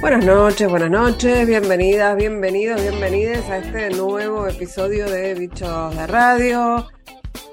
Buenas noches, buenas noches, bienvenidas, bienvenidos, bienvenidas a este nuevo episodio de Bichos de Radio.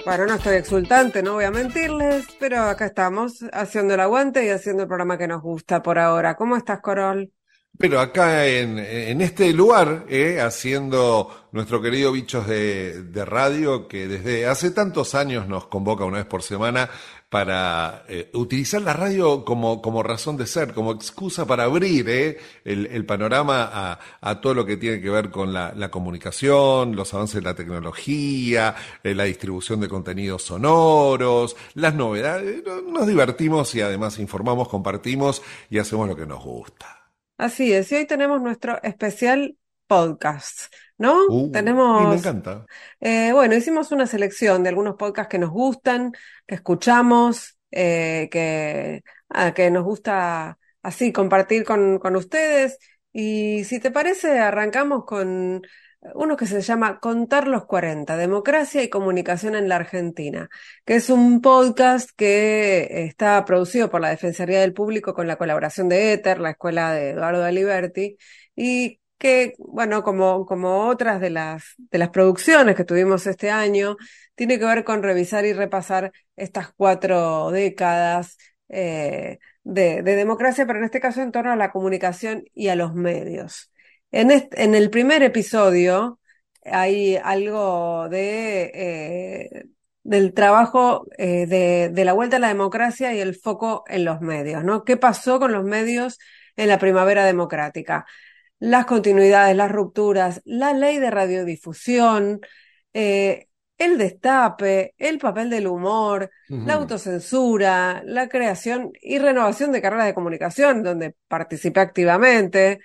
Bueno, no estoy exultante, no voy a mentirles, pero acá estamos haciendo el aguante y haciendo el programa que nos gusta por ahora. ¿Cómo estás, Corol? Pero acá en, en este lugar, eh, haciendo nuestro querido Bichos de, de, Radio, que desde hace tantos años nos convoca una vez por semana para eh, utilizar la radio como, como razón de ser, como excusa para abrir eh, el, el, panorama a, a, todo lo que tiene que ver con la, la comunicación, los avances de la tecnología, eh, la distribución de contenidos sonoros, las novedades. Nos divertimos y además informamos, compartimos y hacemos lo que nos gusta. Así es, y hoy tenemos nuestro especial podcast, ¿no? Uh, tenemos. me encanta. Eh, bueno, hicimos una selección de algunos podcasts que nos gustan, que escuchamos, eh, que, ah, que nos gusta así compartir con, con ustedes. Y si te parece, arrancamos con uno que se llama Contar los 40, Democracia y Comunicación en la Argentina, que es un podcast que está producido por la Defensoría del Público con la colaboración de Ether, la escuela de Eduardo Aliberti, y que, bueno, como, otras de las, producciones que tuvimos este año, tiene que ver con revisar y repasar estas cuatro décadas eh, de, de democracia, pero en este caso en torno a la comunicación y a los medios. En, en el primer episodio hay algo de, eh, del trabajo eh, de, de, la vuelta a la democracia y el foco en los medios, ¿no? ¿Qué pasó con los medios en la primavera democrática? Las continuidades, las rupturas, la ley de radiodifusión, eh, el destape, el papel del humor, uh -huh. la autocensura, la creación y renovación de carreras de comunicación, donde participé activamente,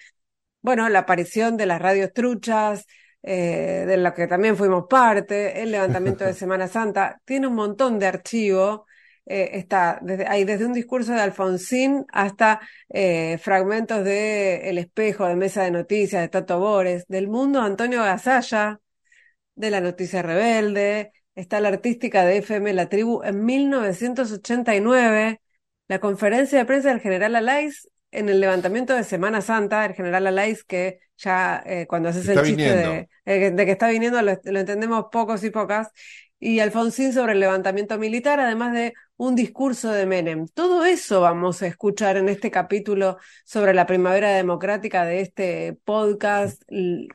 bueno, la aparición de las radios truchas, eh, de la que también fuimos parte, el levantamiento de Semana Santa, tiene un montón de archivo. Eh, está desde, hay desde un discurso de Alfonsín hasta eh, fragmentos de El Espejo, de Mesa de Noticias, de Tato Bores, del mundo Antonio Gasalla, de La Noticia Rebelde, está la artística de FM La Tribu en 1989, la conferencia de prensa del general Alais en el levantamiento de Semana Santa, el general Alais, que ya eh, cuando haces está el chiste de, de, que está viniendo lo, lo, entendemos pocos y pocas, y Alfonsín sobre el levantamiento militar, además de un discurso de Menem. Todo eso vamos a escuchar en este capítulo sobre la primavera democrática de este podcast,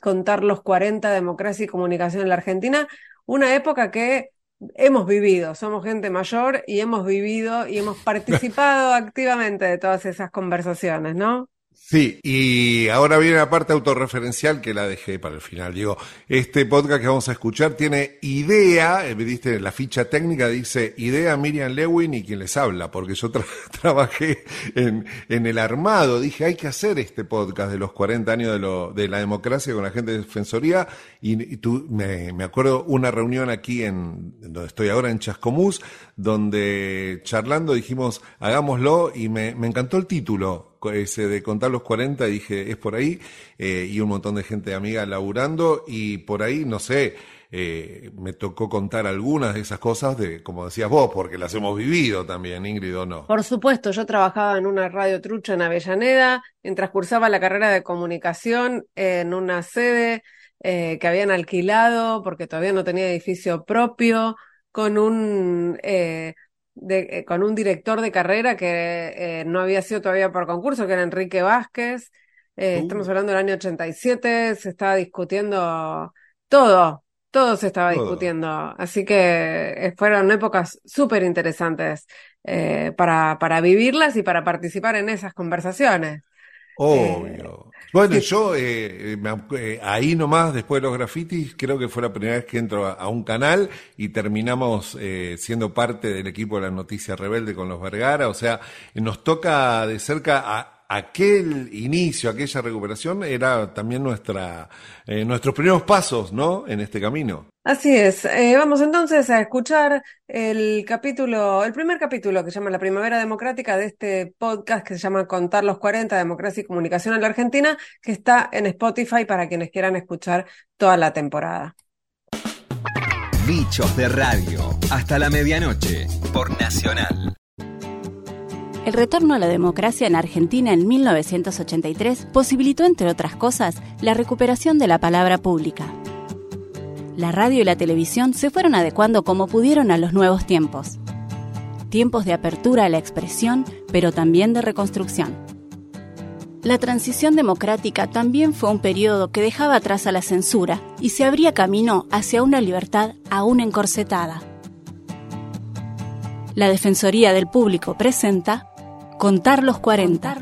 Contar los 40, Democracia y Comunicación en la Argentina, una época que hemos vivido, somos gente mayor y hemos vivido y hemos participado activamente de todas esas conversaciones, ¿no? Sí, y ahora viene la parte autorreferencial que la dejé para el final. Digo, este podcast que vamos a escuchar tiene idea, eh, viste, la ficha técnica dice idea Miriam Lewin y quien les habla, porque yo tra trabajé en, el armado. Dije, hay que hacer este podcast de los 40 años de, lo, de la democracia con la gente de Defensoría. Y, y tú, me, me, acuerdo una reunión aquí en donde estoy ahora, en Chascomús, donde charlando dijimos, hagámoslo, y me, me encantó el título de contar los 40, dije, es por ahí, eh, y un montón de gente amiga laburando, y por ahí, no sé, eh, me tocó contar algunas de esas cosas, de como decías vos, porque las hemos vivido también, Ingrid, ¿o no? Por supuesto, yo trabajaba en una radio trucha en Avellaneda, mientras cursaba la carrera de comunicación en una sede eh, que habían alquilado, porque todavía no tenía edificio propio, con un eh, de, eh, con un director de carrera que eh, no había sido todavía por concurso, que era Enrique Vázquez. Eh, uh. Estamos hablando del año 87, se estaba discutiendo todo, todo se estaba todo. discutiendo. Así que eh, fueron épocas súper interesantes eh, para, para vivirlas y para participar en esas conversaciones. Obvio. Bueno, yo eh, me, eh, ahí nomás, después de los grafitis, creo que fue la primera vez que entro a, a un canal y terminamos eh, siendo parte del equipo de la Noticia Rebelde con los Vergara. O sea, nos toca de cerca a, aquel inicio, aquella recuperación, era también nuestra, eh, nuestros primeros pasos, ¿no? En este camino. Así es. Eh, vamos entonces a escuchar el capítulo, el primer capítulo que se llama La Primavera Democrática de este podcast que se llama Contar los 40, Democracia y Comunicación en la Argentina, que está en Spotify para quienes quieran escuchar toda la temporada. Bichos de Radio, hasta la medianoche, por Nacional. El retorno a la democracia en Argentina en 1983 posibilitó, entre otras cosas, la recuperación de la palabra pública. La radio y la televisión se fueron adecuando como pudieron a los nuevos tiempos. Tiempos de apertura a la expresión, pero también de reconstrucción. La transición democrática también fue un periodo que dejaba atrás a la censura y se abría camino hacia una libertad aún encorsetada. La Defensoría del Público presenta Contar los 40.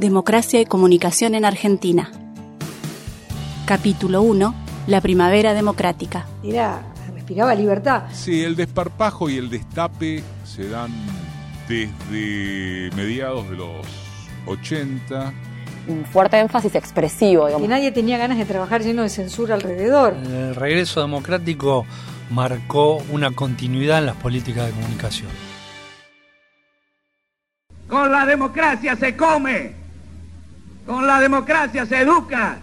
Democracia y comunicación en Argentina. Capítulo 1. La primavera democrática. Era, respiraba libertad. Sí, el desparpajo y el destape se dan desde mediados de los 80. Un fuerte énfasis expresivo, digamos. Que nadie tenía ganas de trabajar lleno de censura alrededor. El regreso democrático marcó una continuidad en las políticas de comunicación. Con la democracia se come, con la democracia se educa,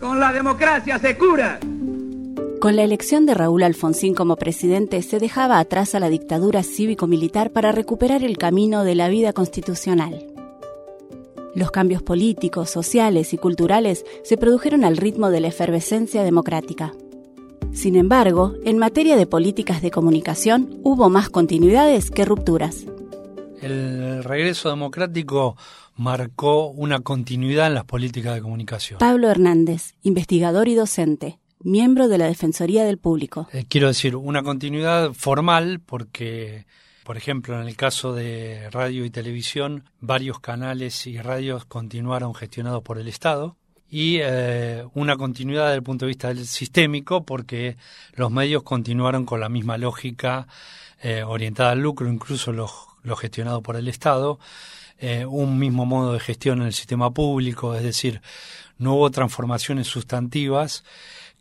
con la democracia se cura. Con la elección de Raúl Alfonsín como presidente se dejaba atrás a la dictadura cívico-militar para recuperar el camino de la vida constitucional. Los cambios políticos, sociales y culturales se produjeron al ritmo de la efervescencia democrática. Sin embargo, en materia de políticas de comunicación hubo más continuidades que rupturas. El regreso democrático marcó una continuidad en las políticas de comunicación. Pablo Hernández, investigador y docente, miembro de la Defensoría del Público. Eh, quiero decir, una continuidad formal porque, por ejemplo, en el caso de radio y televisión, varios canales y radios continuaron gestionados por el Estado y eh, una continuidad desde el punto de vista del sistémico porque los medios continuaron con la misma lógica eh, orientada al lucro, incluso los lo gestionado por el Estado, eh, un mismo modo de gestión en el sistema público, es decir, no hubo transformaciones sustantivas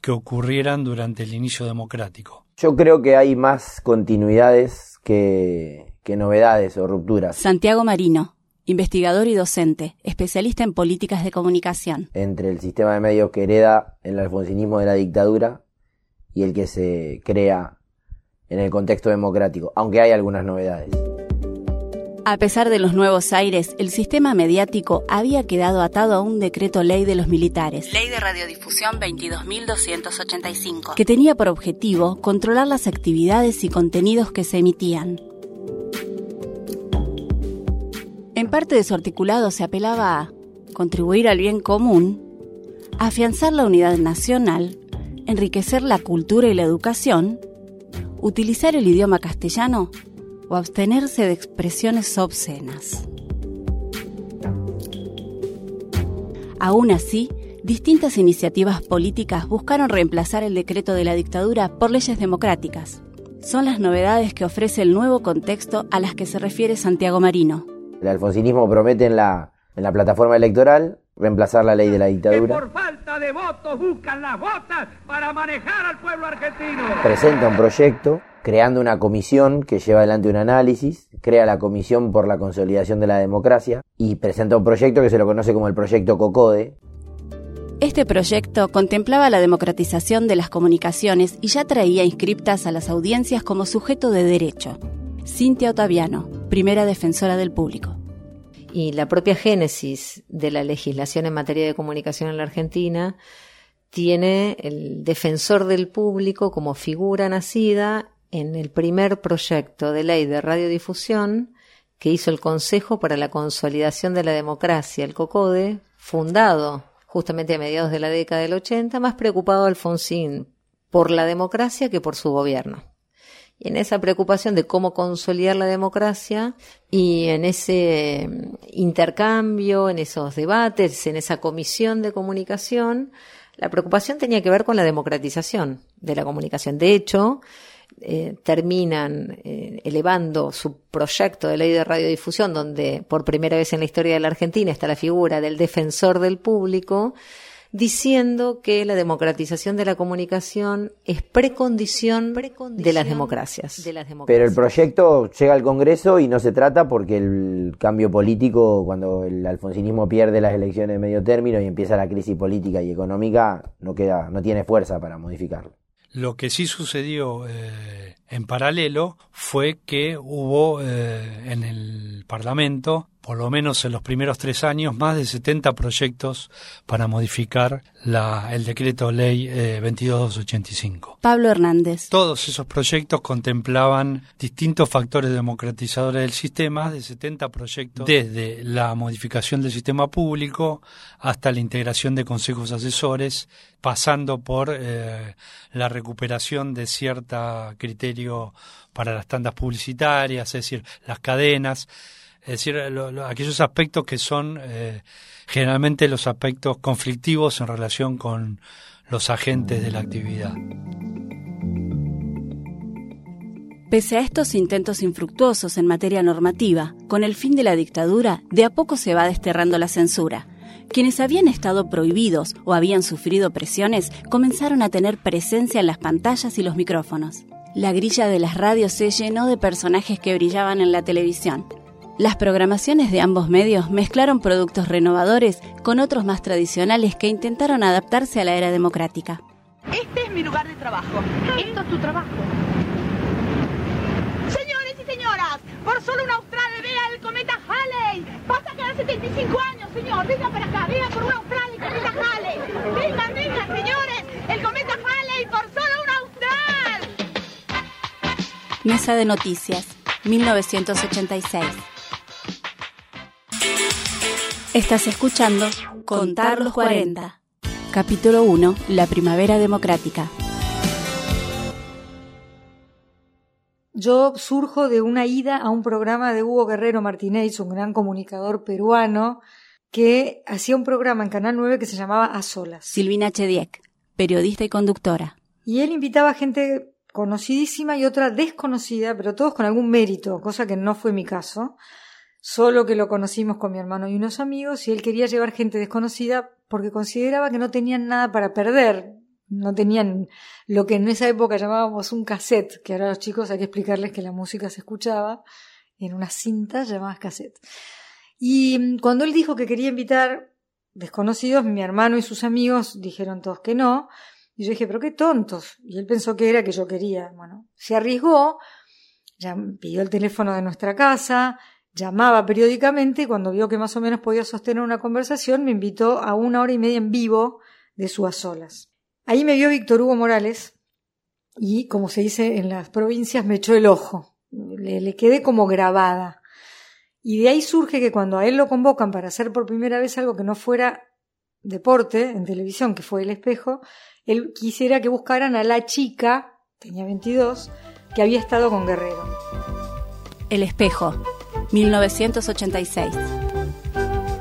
que ocurrieran durante el inicio democrático. Yo creo que hay más continuidades que, que novedades o rupturas. Santiago Marino, investigador y docente, especialista en políticas de comunicación. Entre el sistema de medios que hereda el alfonsinismo de la dictadura y el que se crea en el contexto democrático, aunque hay algunas novedades. A pesar de los nuevos aires, el sistema mediático había quedado atado a un decreto ley de los militares. Ley de Radiodifusión 22.285. Que tenía por objetivo controlar las actividades y contenidos que se emitían. En parte de su articulado se apelaba a contribuir al bien común, afianzar la unidad nacional, enriquecer la cultura y la educación, utilizar el idioma castellano o abstenerse de expresiones obscenas. Aún así, distintas iniciativas políticas buscaron reemplazar el decreto de la dictadura por leyes democráticas. Son las novedades que ofrece el nuevo contexto a las que se refiere Santiago Marino. El alfonsinismo promete en la, en la plataforma electoral reemplazar la ley de la dictadura. Que por falta de votos buscan las votas para manejar al pueblo argentino. Presenta un proyecto creando una comisión que lleva adelante un análisis, crea la Comisión por la Consolidación de la Democracia y presenta un proyecto que se lo conoce como el Proyecto COCODE. Este proyecto contemplaba la democratización de las comunicaciones y ya traía inscriptas a las audiencias como sujeto de derecho. Cintia Otaviano, primera defensora del público. Y la propia génesis de la legislación en materia de comunicación en la Argentina tiene el defensor del público como figura nacida en el primer proyecto de ley de radiodifusión que hizo el Consejo para la Consolidación de la Democracia, el COCODE, fundado justamente a mediados de la década del 80, más preocupado Alfonsín por la democracia que por su gobierno. Y en esa preocupación de cómo consolidar la democracia y en ese mm, intercambio, en esos debates, en esa comisión de comunicación, la preocupación tenía que ver con la democratización de la comunicación. De hecho, eh, terminan eh, elevando su proyecto de ley de radiodifusión, donde por primera vez en la historia de la Argentina está la figura del defensor del público, diciendo que la democratización de la comunicación es precondición, de, las democracias. Pero el proyecto llega al Congreso y no se trata porque el cambio político, cuando el alfonsinismo pierde las elecciones de medio término y empieza la crisis política y económica, no queda, no tiene fuerza para modificarlo. Lo que sí sucedió eh, en paralelo fue que hubo eh, en el Parlamento por lo menos en los primeros tres años, más de 70 proyectos para modificar la, el decreto ley eh, 2285. Pablo Hernández. Todos esos proyectos contemplaban distintos factores democratizadores del sistema, más de 70 proyectos, desde la modificación del sistema público hasta la integración de consejos asesores, pasando por eh, la recuperación de cierto criterio para las tandas publicitarias, es decir, las cadenas es decir, lo, lo, aquellos aspectos que son eh, generalmente los aspectos conflictivos en relación con los agentes de la actividad. Pese a estos intentos infructuosos en materia normativa, con el fin de la dictadura, de a poco se va desterrando la censura. Quienes habían estado prohibidos o habían sufrido presiones comenzaron a tener presencia en las pantallas y los micrófonos. La grilla de las radios se llenó de personajes que brillaban en la televisión. Las programaciones de ambos medios mezclaron productos renovadores con otros más tradicionales que intentaron adaptarse a la era democrática. Este es mi lugar de trabajo. Esto es tu trabajo. Señores y señoras, por solo un austral vea el cometa Halley. Pasa cada 75 años, señor. Venga para acá, venga por un austral el cometa Halley. Vengan, vengan, señores. El cometa Halley por solo un austral. Mesa de Noticias, 1986. Estás escuchando Contar los 40. Capítulo 1. La Primavera Democrática. Yo surjo de una ida a un programa de Hugo Guerrero Martínez, un gran comunicador peruano, que hacía un programa en Canal 9 que se llamaba A Solas. Silvina Chediek, periodista y conductora. Y él invitaba gente conocidísima y otra desconocida, pero todos con algún mérito, cosa que no fue mi caso solo que lo conocimos con mi hermano y unos amigos, y él quería llevar gente desconocida porque consideraba que no tenían nada para perder, no tenían lo que en esa época llamábamos un cassette, que ahora los chicos hay que explicarles que la música se escuchaba en unas cintas llamadas cassette. Y cuando él dijo que quería invitar desconocidos, mi hermano y sus amigos dijeron todos que no, y yo dije, pero qué tontos. Y él pensó que era que yo quería. Bueno, se arriesgó, ya pidió el teléfono de nuestra casa, llamaba periódicamente y cuando vio que más o menos podía sostener una conversación me invitó a una hora y media en vivo de su a solas. Ahí me vio Víctor Hugo Morales y, como se dice en las provincias, me echó el ojo. Le, le quedé como grabada. Y de ahí surge que cuando a él lo convocan para hacer por primera vez algo que no fuera deporte en televisión, que fue el espejo, él quisiera que buscaran a la chica, tenía 22, que había estado con Guerrero. El espejo, 1986.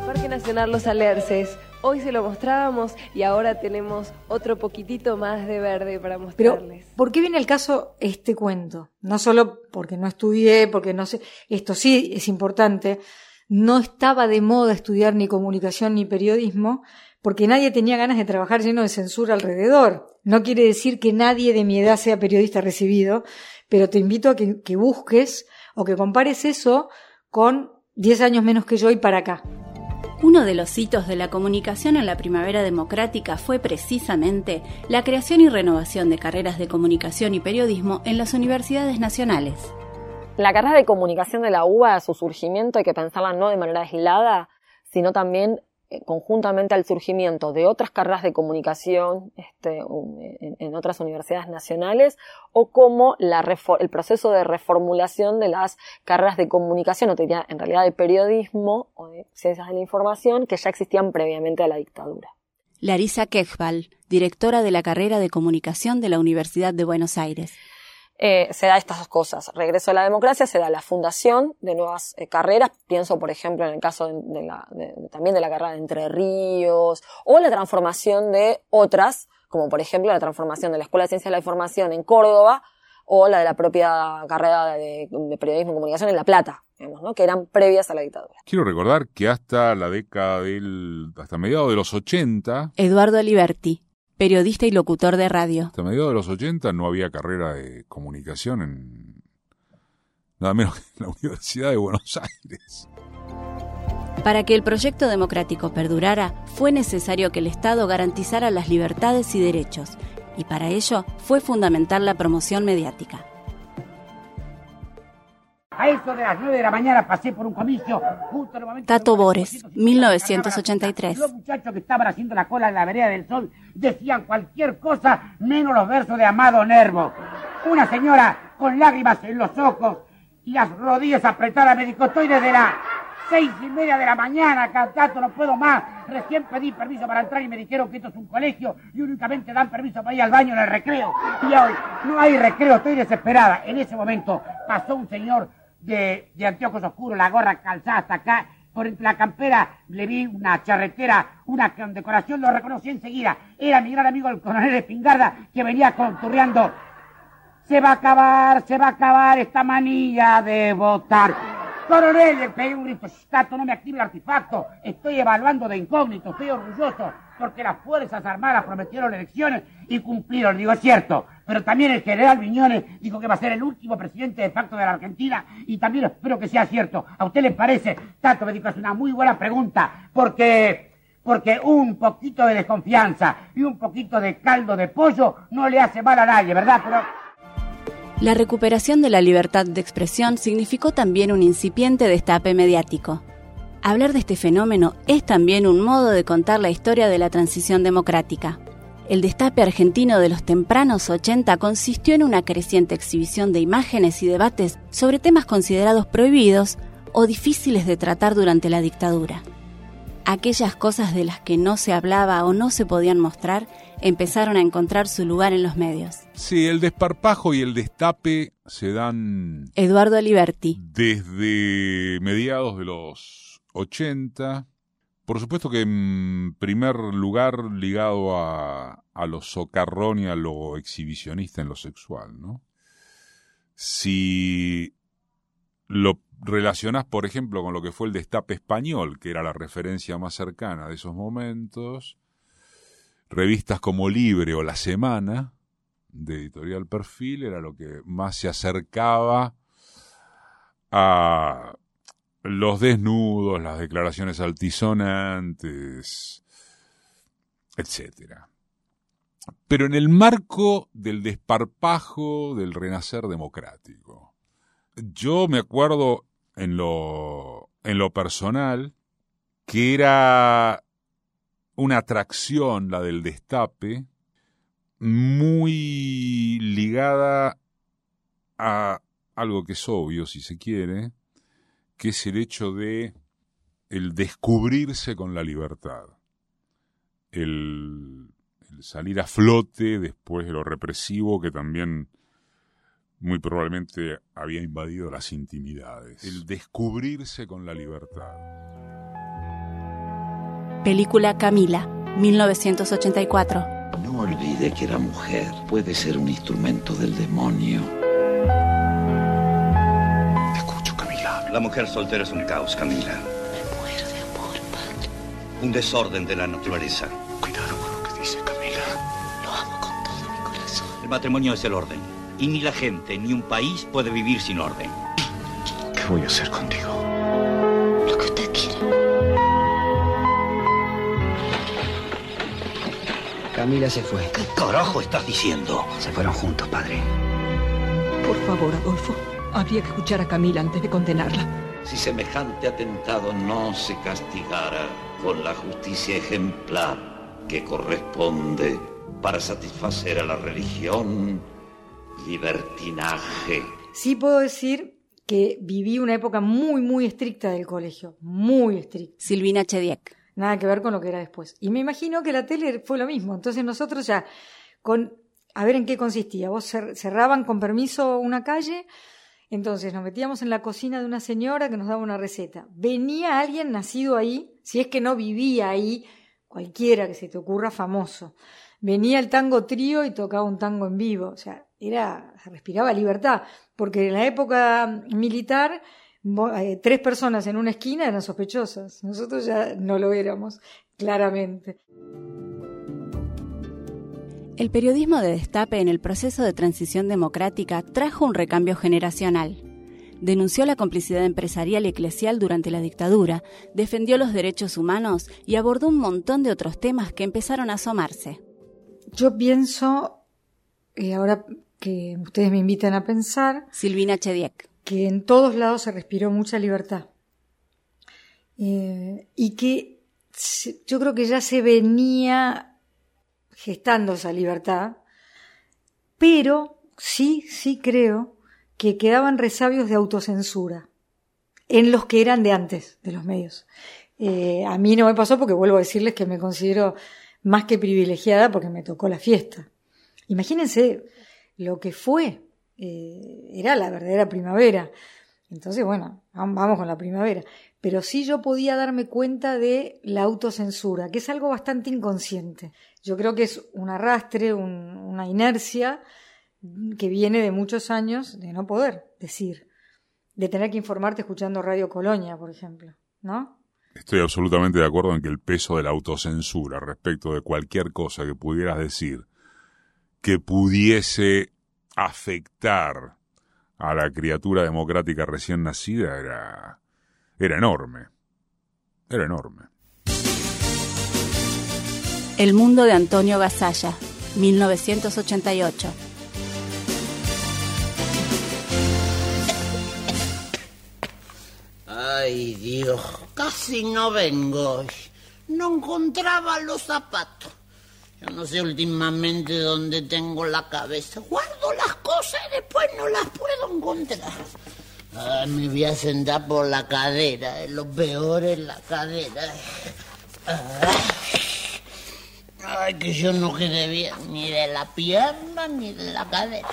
Parque Nacional Los Alerces. Hoy se lo mostrábamos y ahora tenemos otro poquitito más de verde para mostrarles. Pero, ¿por qué viene el caso este cuento? No solo porque no estudié, porque no sé, esto sí es importante. No estaba de moda estudiar ni comunicación ni periodismo, porque nadie tenía ganas de trabajar lleno de censura alrededor. No quiere decir que nadie de mi edad sea periodista recibido, pero te invito a que, que busques o que compares eso con 10 años menos que yo y para acá. Uno de los hitos de la comunicación en la primavera democrática fue precisamente la creación y renovación de carreras de comunicación y periodismo en las universidades nacionales. La carrera de comunicación de la UBA, su surgimiento, hay que pensarla no de manera aislada, sino también conjuntamente al surgimiento de otras carreras de comunicación este, en, en, otras universidades nacionales o como el proceso de reformulación de las carreras de comunicación, o tenía en realidad de periodismo o de ciencias de la información que ya existían previamente a la dictadura. Larisa Kechbal, directora de la carrera de comunicación de la Universidad de Buenos Aires eh, se da estas dos cosas. Regreso a la democracia, se da la fundación de nuevas eh, carreras. Pienso, por ejemplo, en el caso de, de la, de, también de la carrera de Entre Ríos, o la transformación de otras, como por ejemplo la transformación de la Escuela de Ciencias de la Información en Córdoba, o la de la propia carrera de, periodismo y comunicación en La Plata, digamos, ¿no? que eran previas a la dictadura. Quiero recordar que hasta la década del, hasta mediados de los 80, Eduardo Aliberti, periodista y locutor de radio. Hasta mediados de los 80 no había carrera de comunicación en nada menos que en la Universidad de Buenos Aires. Para que el proyecto democrático perdurara, fue necesario que el Estado garantizara las libertades y derechos, Y para ello fue fundamental la promoción mediática. A eso de las 9 de la mañana pasé por un comicio. Justo en el momento Tato Bores, 1983. Los muchachos que estaban haciendo la cola en la vereda del sol decían cualquier cosa menos los versos de Amado Nervo. Una señora con lágrimas en los ojos y las rodillas apretadas me dijo, estoy desde las seis y media de la mañana, Tato, no puedo más. Recién pedí permiso para entrar y me dijeron que esto es un colegio y únicamente dan permiso para ir al baño en el recreo. Y hoy no hay recreo, estoy desesperada. En ese momento pasó un señor de, de anteojos oscuros, la gorra calzada hasta acá. Por la campera le vi una charretera, una decoración, lo reconocí enseguida. Era mi gran amigo el coronel Espingarda que venía conturreando. Se va a acabar, se va a acabar esta manilla de votar. Coronel, le pegué un grito, no me active el artefacto. Estoy evaluando de incógnito, estoy orgulloso, porque las Fuerzas Armadas prometieron elecciones y cumplieron. Digo, es cierto, pero también el general Viñones dijo que va a ser el último presidente de facto de la Argentina y también espero que sea cierto. ¿A usted le parece? Tato me dijo, es una muy buena pregunta, porque porque un poquito de desconfianza y un poquito de caldo de pollo no le hace mal a nadie, ¿verdad? La recuperación de la libertad de expresión significó también un incipiente destape mediático. Hablar de este fenómeno es también un modo de contar la historia de la transición democrática. El destape argentino de los tempranos 80 consistió en una creciente exhibición de imágenes y debates sobre temas considerados prohibidos o difíciles de tratar durante la dictadura. Aquellas cosas de las que no se hablaba o no se podían mostrar empezaron a encontrar su lugar en los medios. Sí, el desparpajo y el destape se dan... Eduardo Aliberti. Desde mediados de los 80. Por supuesto que en primer lugar ligado a, a lo socarrón y a lo exhibicionista en lo sexual, ¿no? Si lo relacionás, por ejemplo, con lo que fue el destape español, que era la referencia más cercana de esos momentos, revistas como Libre o La Semana, de editorial Perfil, era lo que más se acercaba a los desnudos, las declaraciones altisonantes, etcétera. Pero en el marco del desparpajo del renacer democrático. Yo me acuerdo en lo, en lo personal que era una atracción, la del destape, muy ligada a algo que es obvio, si se quiere, que es el hecho de el descubrirse con la libertad, el, el salir a flote después de lo represivo que también muy probablemente había invadido las intimidades, el descubrirse con la libertad. Película Camila, 1984. No olvide que la mujer puede ser un instrumento del demonio. La mujer soltera es un caos, Camila. Me muero de amor, padre. Un desorden de la naturaleza. Cuidado con lo que dice Camila. Lo amo con todo mi corazón. El matrimonio es el orden. Y ni la gente ni un país puede vivir sin orden. ¿Qué voy a hacer contigo? Lo que usted quiera. Camila se fue. ¿Qué carajo estás diciendo? Se fueron juntos, padre. Por favor, Adolfo. Habría que escuchar a Camila antes de condenarla. Si semejante atentado no se castigara con la justicia ejemplar que corresponde para satisfacer a la religión, libertinaje. Sí puedo decir que viví una época muy, muy estricta del colegio. Muy estricta. Silvina Chediek. Nada que ver con lo que era después. Y me imagino que la tele fue lo mismo. Entonces nosotros ya, con, a ver en qué consistía. Vos cerraban con permiso una calle, entonces nos metíamos en la cocina de una señora que nos daba una receta. Venía alguien nacido ahí, si es que no vivía ahí, cualquiera que se te ocurra famoso. Venía el tango trío y tocaba un tango en vivo. O sea, era, se respiraba libertad. Porque en la época militar tres personas en una esquina eran sospechosas. Nosotros ya no lo éramos, claramente. El periodismo de destape en el proceso de transición democrática trajo un recambio generacional. Denunció la complicidad empresarial y eclesial durante la dictadura, defendió los derechos humanos y abordó un montón de otros temas que empezaron a asomarse. Yo pienso eh, ahora que ustedes me invitan a pensar. Silvina Chediek. Que en todos lados se respiró mucha libertad. Eh, y que yo creo que ya se venía gestando esa libertad, pero sí, sí creo que quedaban resabios de autocensura en los que eran de antes, de los medios. Eh, a mí no me pasó porque vuelvo a decirles que me considero más que privilegiada porque me tocó la fiesta. Imagínense lo que fue, eh, era la verdadera primavera. Entonces, bueno, vamos con la primavera. Pero sí yo podía darme cuenta de la autocensura, que es algo bastante inconsciente. Yo creo que es un arrastre, una inercia que viene de muchos años de no poder decir, de tener que informarte escuchando Radio Colonia, por ejemplo, ¿no? Estoy absolutamente de acuerdo en que el peso de la autocensura respecto de cualquier cosa que pudieras decir que pudiese afectar a la criatura democrática recién nacida era, era enorme. Era enorme. El mundo de Antonio Gasalla, 1988. Ay, Dios, casi no vengo. No encontraba los zapatos. Yo no sé últimamente dónde tengo la cabeza. Guardo las cosas y después no las puedo encontrar. Me voy a sentar por la cadera. Lo peor es la cadera. Ay, que yo no quedé bien ni de la pierna ni de la cadera.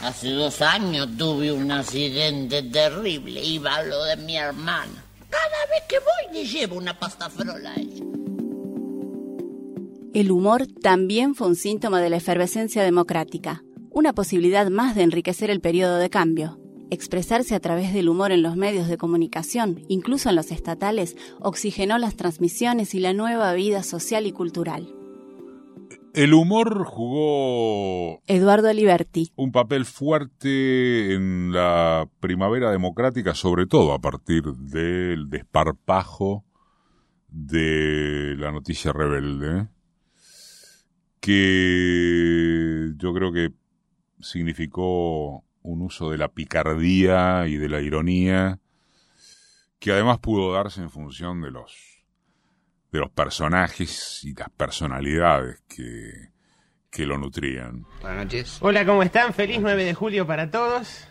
Hace dos años tuve un accidente terrible. Iba a lo de mi hermana. Cada vez que voy le llevo una pasta frola a ella. El humor también fue un síntoma de la efervescencia democrática, una posibilidad más de enriquecer el periodo de cambio. Expresarse a través del humor en los medios de comunicación, incluso en los estatales, oxigenó las transmisiones y la nueva vida social y cultural. El humor jugó Eduardo Aliberti un papel fuerte en la primavera democrática, sobre todo a partir del desparpajo de la noticia rebelde que yo creo que significó un uso de la picardía y de la ironía que además pudo darse en función de los de los personajes y las personalidades que, que lo nutrían. Buenas noches. Hola, ¿cómo están? Feliz 9 de julio para todos.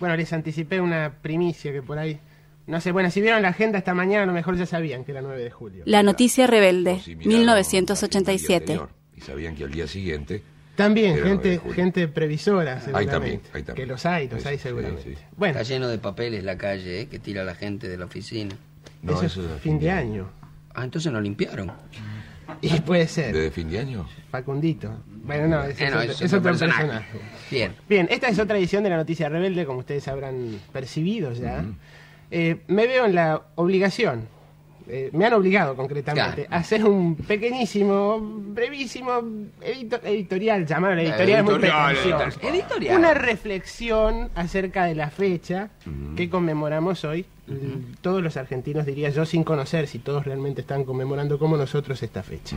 Bueno, les anticipé una primicia que por ahí... No sé, bueno, si vieron la agenda esta mañana, a lo mejor ya sabían que era 9 de julio. La noticia rebelde, 1987 sabían que al día siguiente... También, gente, gente previsora, seguramente. Que los hay, los hay seguramente. Bueno. Está lleno de papeles la calle, ¿eh? que tira la gente de la oficina. No, eso, es fin de año. Ah, entonces no limpiaron. Y puede ser. ¿De fin de año? Facundito. Bueno, no, es, eh, otro, personaje. Bien. Bien, esta es otra edición de la Noticia Rebelde, como ustedes habrán percibido ya. Eh, me veo en la obligación eh, me han obligado concretamente a hacer un pequeñísimo, brevísimo editorial, llamaron editorial, editorial, muy editorial. Una reflexión acerca de la fecha que conmemoramos hoy. Todos los argentinos, diría yo, sin conocer si todos realmente están conmemorando como nosotros esta fecha.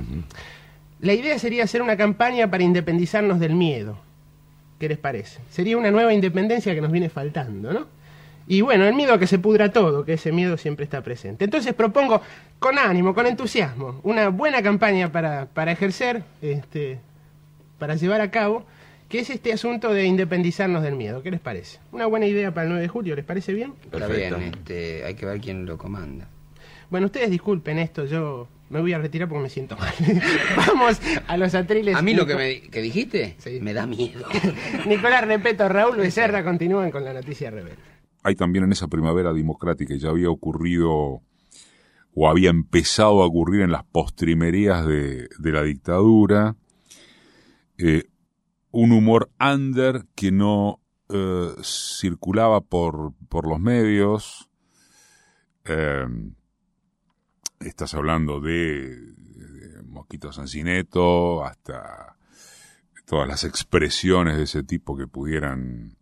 La idea sería hacer una campaña para independizarnos del miedo. ¿Qué les parece? Sería una nueva independencia que nos viene faltando, ¿no? Y bueno, el miedo a que se pudra todo, que ese miedo siempre está presente. Entonces propongo con ánimo, con entusiasmo, una buena campaña para, para ejercer, este, para llevar a cabo, que es este asunto de independizarnos del miedo. ¿Qué les parece? Una buena idea para el 9 de julio, ¿les parece bien? Está bien, este, hay que ver quién lo comanda. Bueno, ustedes disculpen esto, yo me voy a retirar porque me siento mal. Vamos a los atriles. A mí lo que, me, que dijiste me da miedo. Nicolás Repeto, Raúl Becerra continúan con la noticia rebelde hay también en esa primavera democrática, ya había ocurrido o había empezado a ocurrir en las postrimerías de, la dictadura, eh, un humor under que no eh, circulaba por, por, los medios. Eh, estás hablando de, de Mosquito Sancineto hasta todas las expresiones de ese tipo que pudieran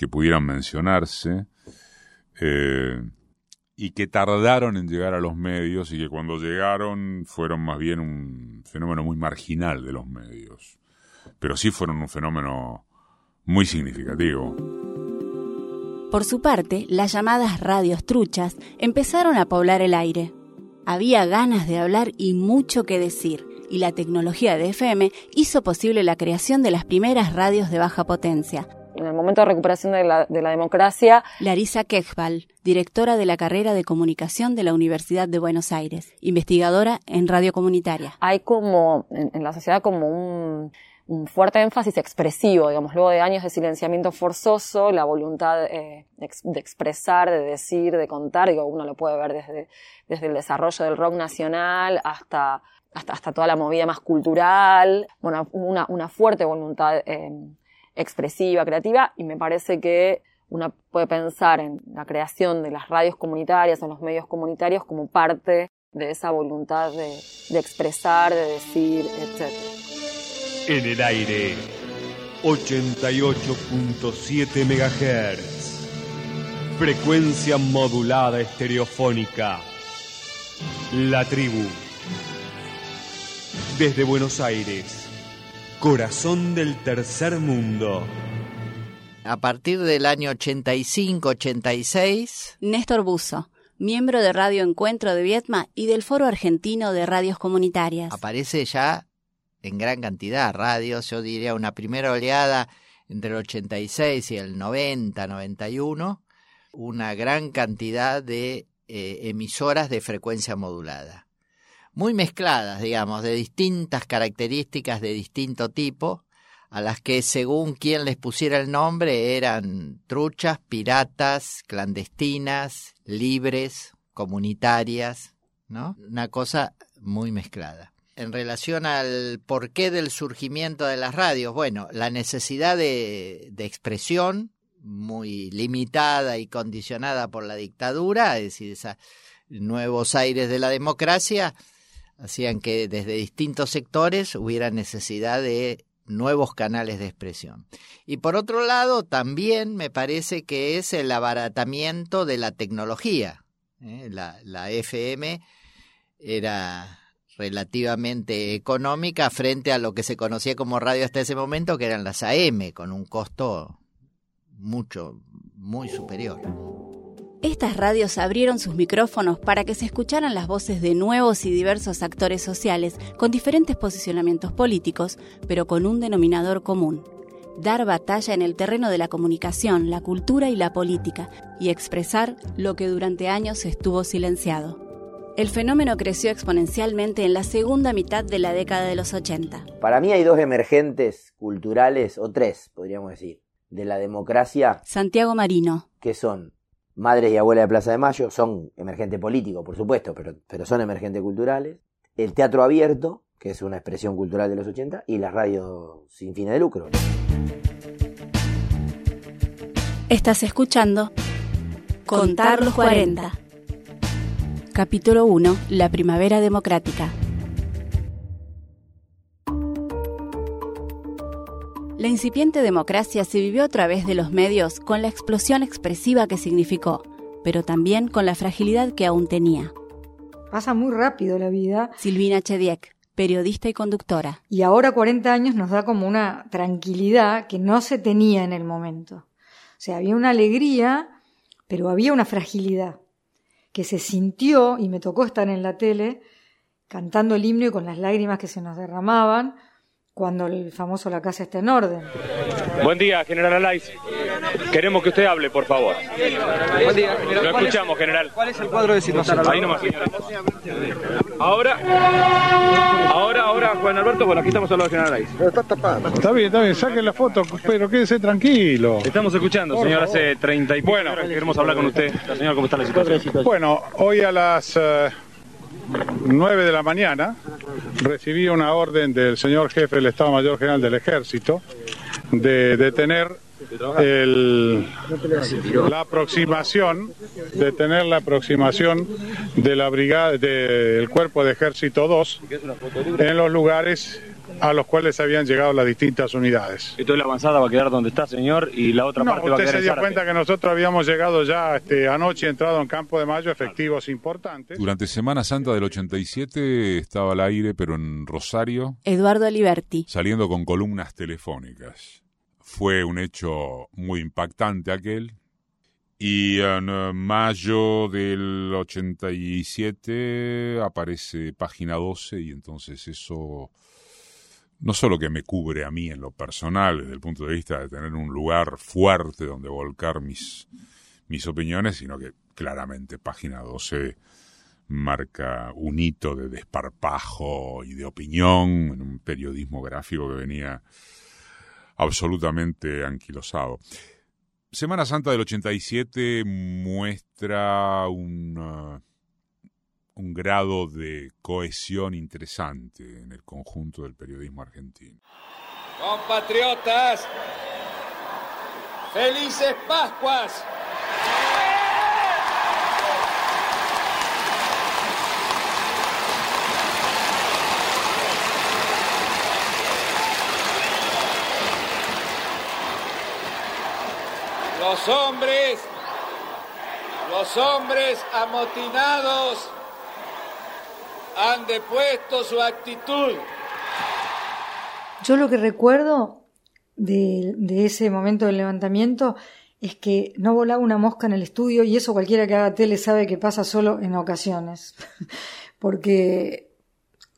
que pudieran mencionarse eh, y que tardaron en llegar a los medios y que cuando llegaron fueron más bien un fenómeno muy marginal de los medios. pero sí fueron un fenómeno muy significativo. Por su parte, las llamadas radios truchas empezaron a poblar el aire. Había ganas de hablar y mucho que decir, y la tecnología de FM hizo posible la creación de las primeras radios de baja potencia. En el momento de recuperación de la, de la democracia, Larisa Kechbal, directora de la carrera de comunicación de la Universidad de Buenos Aires, investigadora en radio comunitaria. hay como en, en la sociedad como un, un fuerte énfasis expresivo, digamos, luego de años de silenciamiento forzoso, la voluntad eh, de, ex- de expresar, de decir, de contar, digo, uno lo puede ver desde, desde el desarrollo del rock nacional hasta, hasta, hasta toda la movida más cultural, bueno, una, una fuerte voluntad eh, expresiva, creativa, y me parece que uno puede pensar en la creación de las radios comunitarias o los medios comunitarios como parte de esa voluntad de, de expresar, de decir, etc. En el aire, 88.7 MHz. Frecuencia modulada estereofónica. La tribu. Desde Buenos Aires, corazón del tercer mundo. A partir del año 85-86, Néstor Buzo, miembro de Radio Encuentro de Vietma y del Foro Argentino de Radios Comunitarias. aparece ya en gran cantidad radios, yo diría una primera oleada entre el 86 y el 90, 91, una gran cantidad de eh, emisoras de frecuencia modulada. Muy mezcladas, digamos, de distintas características de distinto tipo, a las que según quien les pusiera el nombre eran truchas, piratas, clandestinas, libres, comunitarias, ¿no? Una cosa muy mezclada. En relación al porqué del surgimiento de las radios, bueno, la necesidad de, de expresión muy limitada y condicionada por la dictadura, es decir, esos nuevos aires de la democracia, hacían que desde distintos sectores hubiera necesidad de nuevos canales de expresión. Y por otro lado, también me parece que es el abaratamiento de la tecnología. ¿eh? La, la FM era relativamente económica frente a lo que se conocía como radio hasta ese momento, que eran las AM, con un costo mucho, muy superior. Estas radios abrieron sus micrófonos para que se escucharan las voces de nuevos y diversos actores sociales con diferentes posicionamientos políticos, pero con un denominador común. Dar batalla en el terreno de la comunicación, la cultura y la política, y expresar lo que durante años estuvo silenciado. El fenómeno creció exponencialmente en la segunda mitad de la década de los 80. Para mí hay dos emergentes culturales, o tres, podríamos decir, de la democracia, Santiago Marino, que son Madres y Abuelas de Plaza de Mayo, son emergente político, por supuesto, pero, pero son emergentes culturales. El teatro abierto, que es una expresión cultural de los 80, y la radio sin fines de lucro. Estás escuchando Contar los 40. Capítulo 1. La Primavera Democrática. La incipiente democracia se vivió a través de los medios con la explosión expresiva que significó, pero también con la fragilidad que aún tenía. Pasa muy rápido la vida. Silvina Chediek, periodista y conductora. Y ahora 40 años nos da como una tranquilidad que no se tenía en el momento. O sea, había una alegría, pero había una fragilidad que se sintió y me tocó estar en la tele cantando el himno y con las lágrimas que se nos derramaban cuando el famoso La Casa está en orden. Buen día, general Alais. Queremos que usted hable, por favor. Buen día, general. Lo ¿Cuál es- escuchamos, general. ¿Cuál es el cuadro de situación? Ahí nomás, señora. Ahora, ahora, ahora, Juan Alberto, bueno, aquí estamos hablando del general Alais. Está tapado. Está bien, está bien, saquen la foto, pero quédese tranquilo. Estamos escuchando, Por señor, favor. hace 30 y bueno, queremos hablar con usted. Señor, ¿cómo está la situación? Bueno, hoy a las eh, 9 de la mañana recibí una orden del señor jefe del Estado Mayor General del Ejército de detener la aproximación, detener la aproximación de la brigada del cuerpo de ejército 2 en los lugares a los cuales habían llegado las distintas unidades. Entonces la avanzada va a quedar donde está, señor, y la otra No, parte va a usted quedar se en dio Zárate. cuenta que nosotros habíamos llegado ya este, anoche, entrado en Campo de Mayo, efectivos importantes. Durante Semana Santa del 87 estaba al aire, pero en Rosario, Eduardo Aliberti. saliendo con columnas telefónicas. Fue un hecho muy impactante aquel. Y en eh, mayo del 87 aparece página 12 y entonces eso no solo que me cubre a mí en lo personal desde el punto de vista de tener un lugar fuerte donde volcar mis, mis opiniones, sino que claramente página 12 marca un hito de desparpajo y de opinión en un periodismo gráfico que venía absolutamente anquilosado. Semana Santa del 87 muestra un, uh, un grado de cohesión interesante en el conjunto del periodismo argentino. Compatriotas, felices Pascuas. Los hombres, los hombres amotinados han depuesto su actitud. Yo lo que recuerdo de, ese momento del levantamiento es que no volaba una mosca en el estudio y eso cualquiera que haga tele sabe que pasa solo en ocasiones. Porque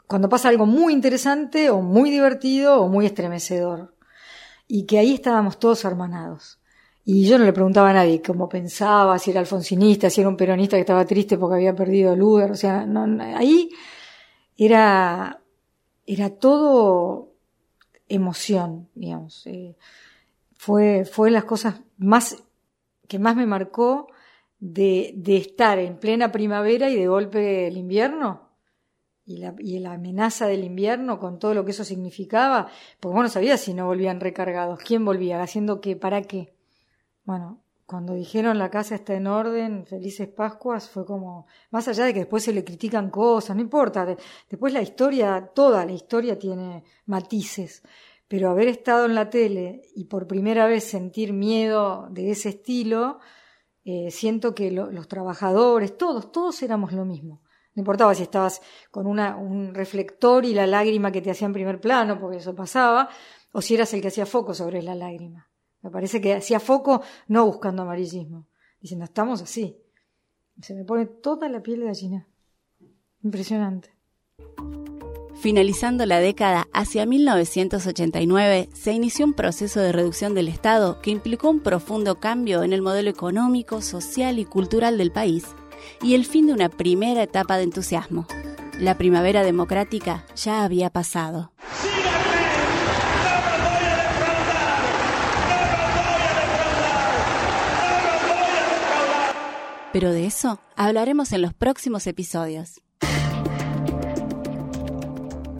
cuando pasa algo muy interesante o muy divertido o muy estremecedor. Y que ahí estábamos todos hermanados. Y yo no le preguntaba a nadie cómo pensaba, si era alfonsinista, si era un peronista que estaba triste porque había perdido Luder. O sea, no, no, ahí era, era todo emoción, digamos. Eh, fue, fue las cosas más que más me marcó de, de estar en plena primavera y de golpe el invierno y la, y la amenaza del invierno con todo lo que eso significaba, porque vos no sabías si no volvían recargados, quién volvía, haciendo qué, para qué. Bueno, cuando dijeron la casa está en orden, felices Pascuas, fue como, más allá de que después se le critican cosas, no importa, de, después la historia, toda la historia tiene matices, pero haber estado en la tele y por primera vez sentir miedo de ese estilo, eh, siento que lo, los trabajadores, todos, todos éramos lo mismo. No importaba si estabas con una, un reflector y la lágrima que te hacía en primer plano, porque eso pasaba, o si eras el que hacía foco sobre la lágrima. Me parece que hacía foco no buscando amarillismo, diciendo, estamos así. Se me pone toda la piel de gallina. Impresionante. Finalizando la década hacia 1989, se inició un proceso de reducción del Estado que implicó un profundo cambio en el modelo económico, social y cultural del país y el fin de una primera etapa de entusiasmo. La primavera democrática ya había pasado. Pero de eso hablaremos en los próximos episodios.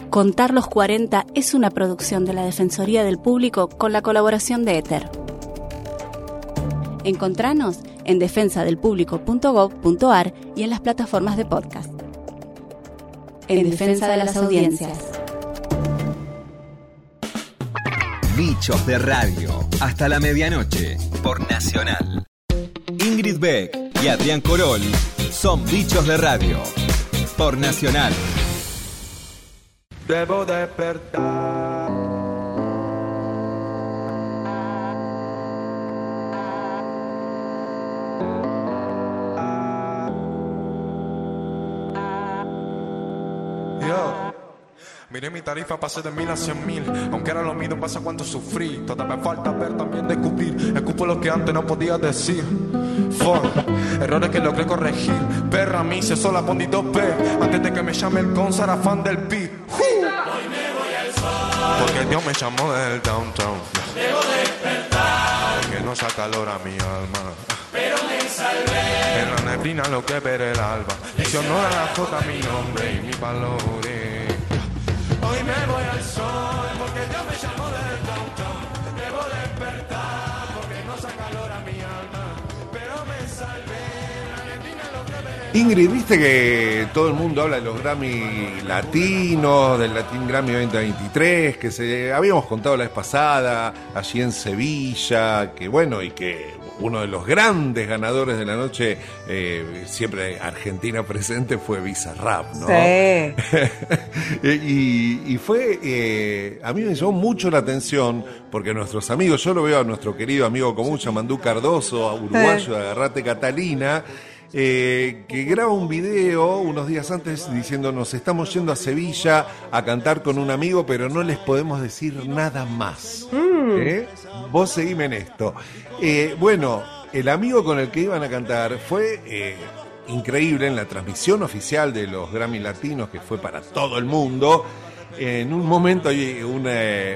Contar los 40 es una producción de la Defensoría del Público con la colaboración de Ether. Encontranos en defensadelpublico.gov.ar y en las plataformas de podcast. En defensa de las audiencias. Bichos de Radio, hasta la medianoche, por Nacional. Ingrid Beck y Adrián Corol son Bichos de Radio, por Nacional. Debo despertar. Miré mi tarifa, pasé de mil a cien mil. Aunque era lo mío, pasa cuánto sufrí. Todavía me falta ver también descubrir. Escupo lo que antes no podía decir. Fuck, errores que logré corregir. Perra, mí, se sola, pondí dos P. Antes de que me llame el con, fan del pi. Porque Dios me llamó del downtown. Debo despertar, Que no saca calor a mi alma. pero me salvé. En la neblina lo que ver el alba. Dice honor a la jota mi nombre y mi valores. Hoy me voy al sol porque Dios me llamó del downtown. Debo despertar porque no saca calor a mi alma. Pero me salvé. Ingrid, viste que todo el mundo habla de los Grammy latinos, del Latin Grammy 2023, que se habíamos contado la vez pasada, allí en Sevilla, que bueno, y que uno de los grandes ganadores de la noche, eh, siempre Argentina presente, fue Bizarrap, ¿no? Sí. y, y fue, eh, a mí me llamó mucho la atención, porque nuestros amigos, yo lo veo a nuestro querido amigo común, Yamandú Cardoso, a uruguayo de Agarrate Catalina, eh, que graba un video unos días antes diciendo nos estamos yendo a Sevilla a cantar con un amigo, pero no les podemos decir nada más. ¿Eh? Vos seguime en esto. Eh, bueno, el amigo con el que iban a cantar fue eh, increíble en la transmisión oficial de los Grammy Latinos, que fue para todo el mundo. En un momento hay un,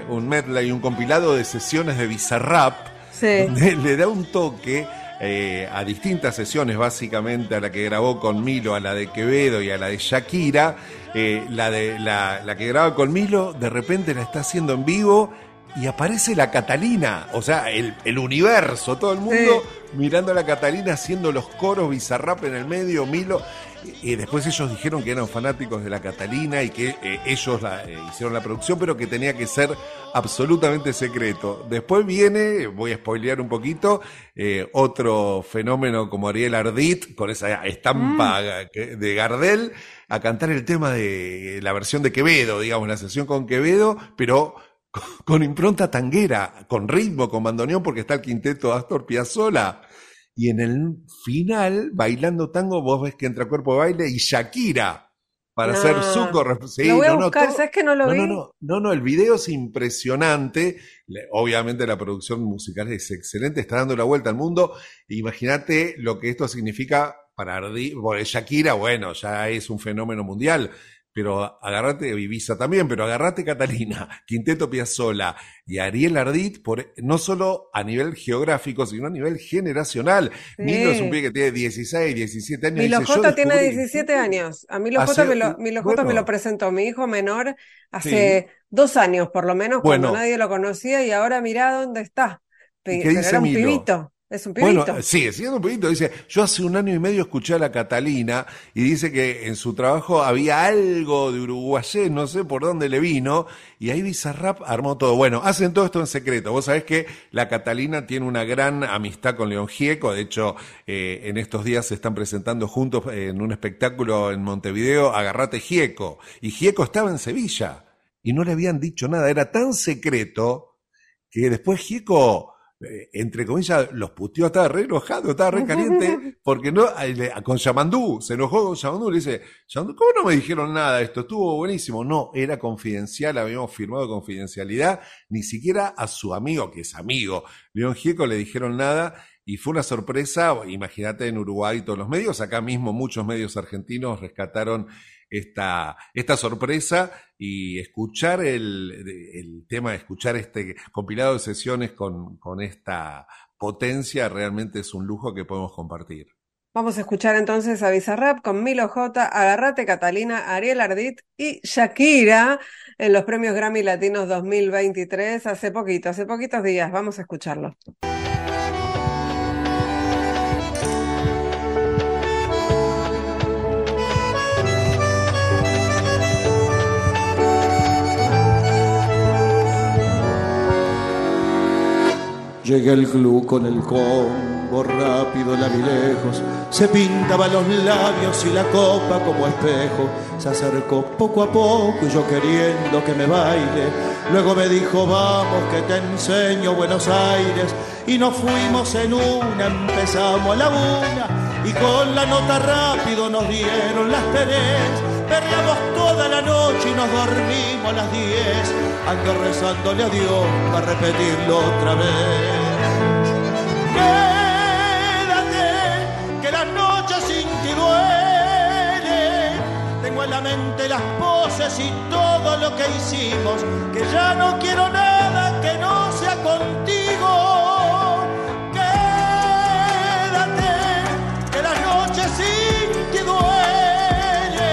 un medley, un compilado de sesiones de Bizarrap, donde le da un toque eh, a distintas sesiones, básicamente a la que grabó con Milo, a la de Quevedo y a la de Shakira. Eh, la, de, la, la que graba con Milo, de repente la está haciendo en vivo y aparece la Catalina, o sea, el, el universo, todo el mundo mirando a la Catalina haciendo los coros bizarrap en el medio, Milo. Y después ellos dijeron que eran fanáticos de la Catalina y que eh, ellos la, eh, hicieron la producción, pero que tenía que ser absolutamente secreto. Después viene, voy a spoilear un poquito, eh, otro fenómeno como Ariel Ardit, con esa estampa que- de Gardel, a cantar el tema de la versión de Quevedo, digamos, la sesión con Quevedo, pero con- impronta tanguera, con ritmo, con bandoneón, porque está el quinteto Astor Piazzolla. Y en el final, bailando tango, vos ves que entra cuerpo de baile y Shakira para No. hacer su correspondiente. Lo voy a buscar, ¿sabes que no lo vi? No, no, no, no, el video es impresionante. Obviamente la producción musical es excelente, está dando la vuelta al mundo. Imagínate lo que esto significa para Ardi, bueno, Shakira, bueno, ya es un fenómeno mundial. Pero agarrate, Ibiza también, pero agarrate Catalina, Quinteto Piazzola y Ariel Ardit, por, no solo a nivel geográfico, sino a nivel generacional. Sí. Milo es un pibe que tiene 16, 17 años. Milo dice, "Yo J tiene descubrí". 17 años. A Milo Hace- J me lo, Milo J me lo presentó mi hijo menor hace dos años, por lo menos, cuando nadie lo conocía, y ahora mirá dónde está. Pe- ¿Y qué Pero dice era un Milo? pibito. Es un pibito. Bueno, sigue siendo un pibito. Dice, yo hace un año y medio escuché a la Catalina y dice que en su trabajo había algo de uruguayés, no sé por dónde le vino, y ahí Bizarrap armó todo. Bueno, hacen todo esto en secreto. Vos sabés que la Catalina tiene una gran amistad con León Gieco. De hecho, eh, en estos días se están presentando juntos en un espectáculo en Montevideo, Agarrate Gieco. Y Gieco estaba en Sevilla y no le habían dicho nada. Era tan secreto que después Gieco, eh, entre comillas, los puteó, estaba re enojado, estaba re caliente, porque no, eh, con Yamandú, se enojó con Yamandú, le dice, Yamandú, ¿cómo no me dijeron nada de esto? Estuvo buenísimo. No, era confidencial, habíamos firmado confidencialidad, ni siquiera a su amigo, que es amigo, León Gieco, le dijeron nada. Y fue una sorpresa, imagínate en Uruguay todos los medios, acá mismo muchos medios argentinos rescataron esta, esta sorpresa y escuchar el, el tema, escuchar este compilado de sesiones con, con esta potencia realmente es un lujo que podemos compartir. Vamos a escuchar entonces a Bizarrap con Milo J, Agarrate Catalina, Ariel Ardit y Shakira en los premios Grammy Latinos 2023 hace poquito, hace poquitos días. Vamos a escucharlo. Llegué al club con el combo rápido, la vi lejos. Se pintaba los labios y la copa como espejo. Se acercó poco a poco y yo queriendo que me baile. Luego me dijo, vamos que te enseño Buenos Aires. Y nos fuimos en una, empezamos a la una. Y con la nota rápido nos dieron las tres. Perreamos toda la noche y nos dormimos a las diez. Ando rezándole a Dios para repetirlo otra vez. Quédate, que la noche sin ti duele. Tengo en la mente las poses y todo lo que hicimos. Que ya no quiero nada que no sea contigo. Quédate, que la noche sin ti duele.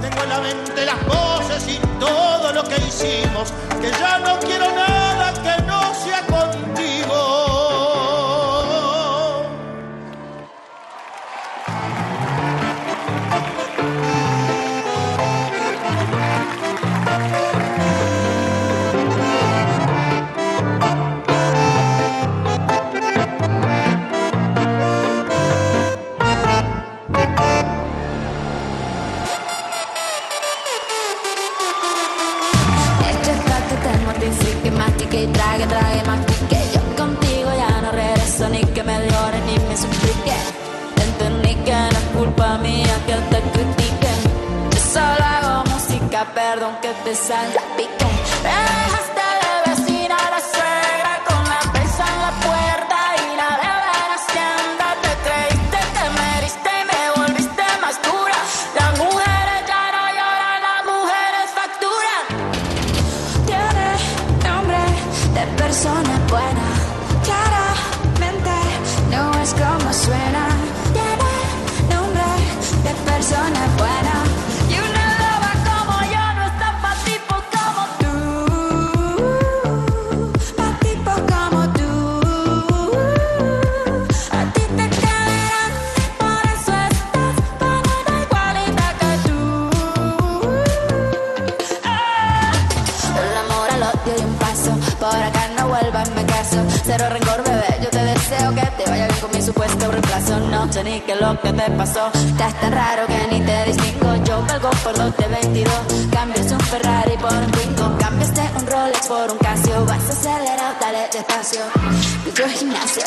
Tengo en la mente las poses y todo lo que hicimos. Que ya no quiero nada y trague, trague, mastique. Yo contigo ya no regreso ni que me llore ni me suplique. Entendí que no es culpa mía que te critiquen. Yo solo hago música, perdón que te salpique. Me dejaste Cero rencor, bebé. Yo te deseo que te vaya bien con mi supuesto reemplazo. No sé ni qué es lo que te pasó. Estás tan raro que ni te distingo. Yo valgo por dos de 22. Cambias un Ferrari por un Twingo. Cambiaste un Rolex por un Casio. Vas acelerado, dale despacio. Yo gimnasio,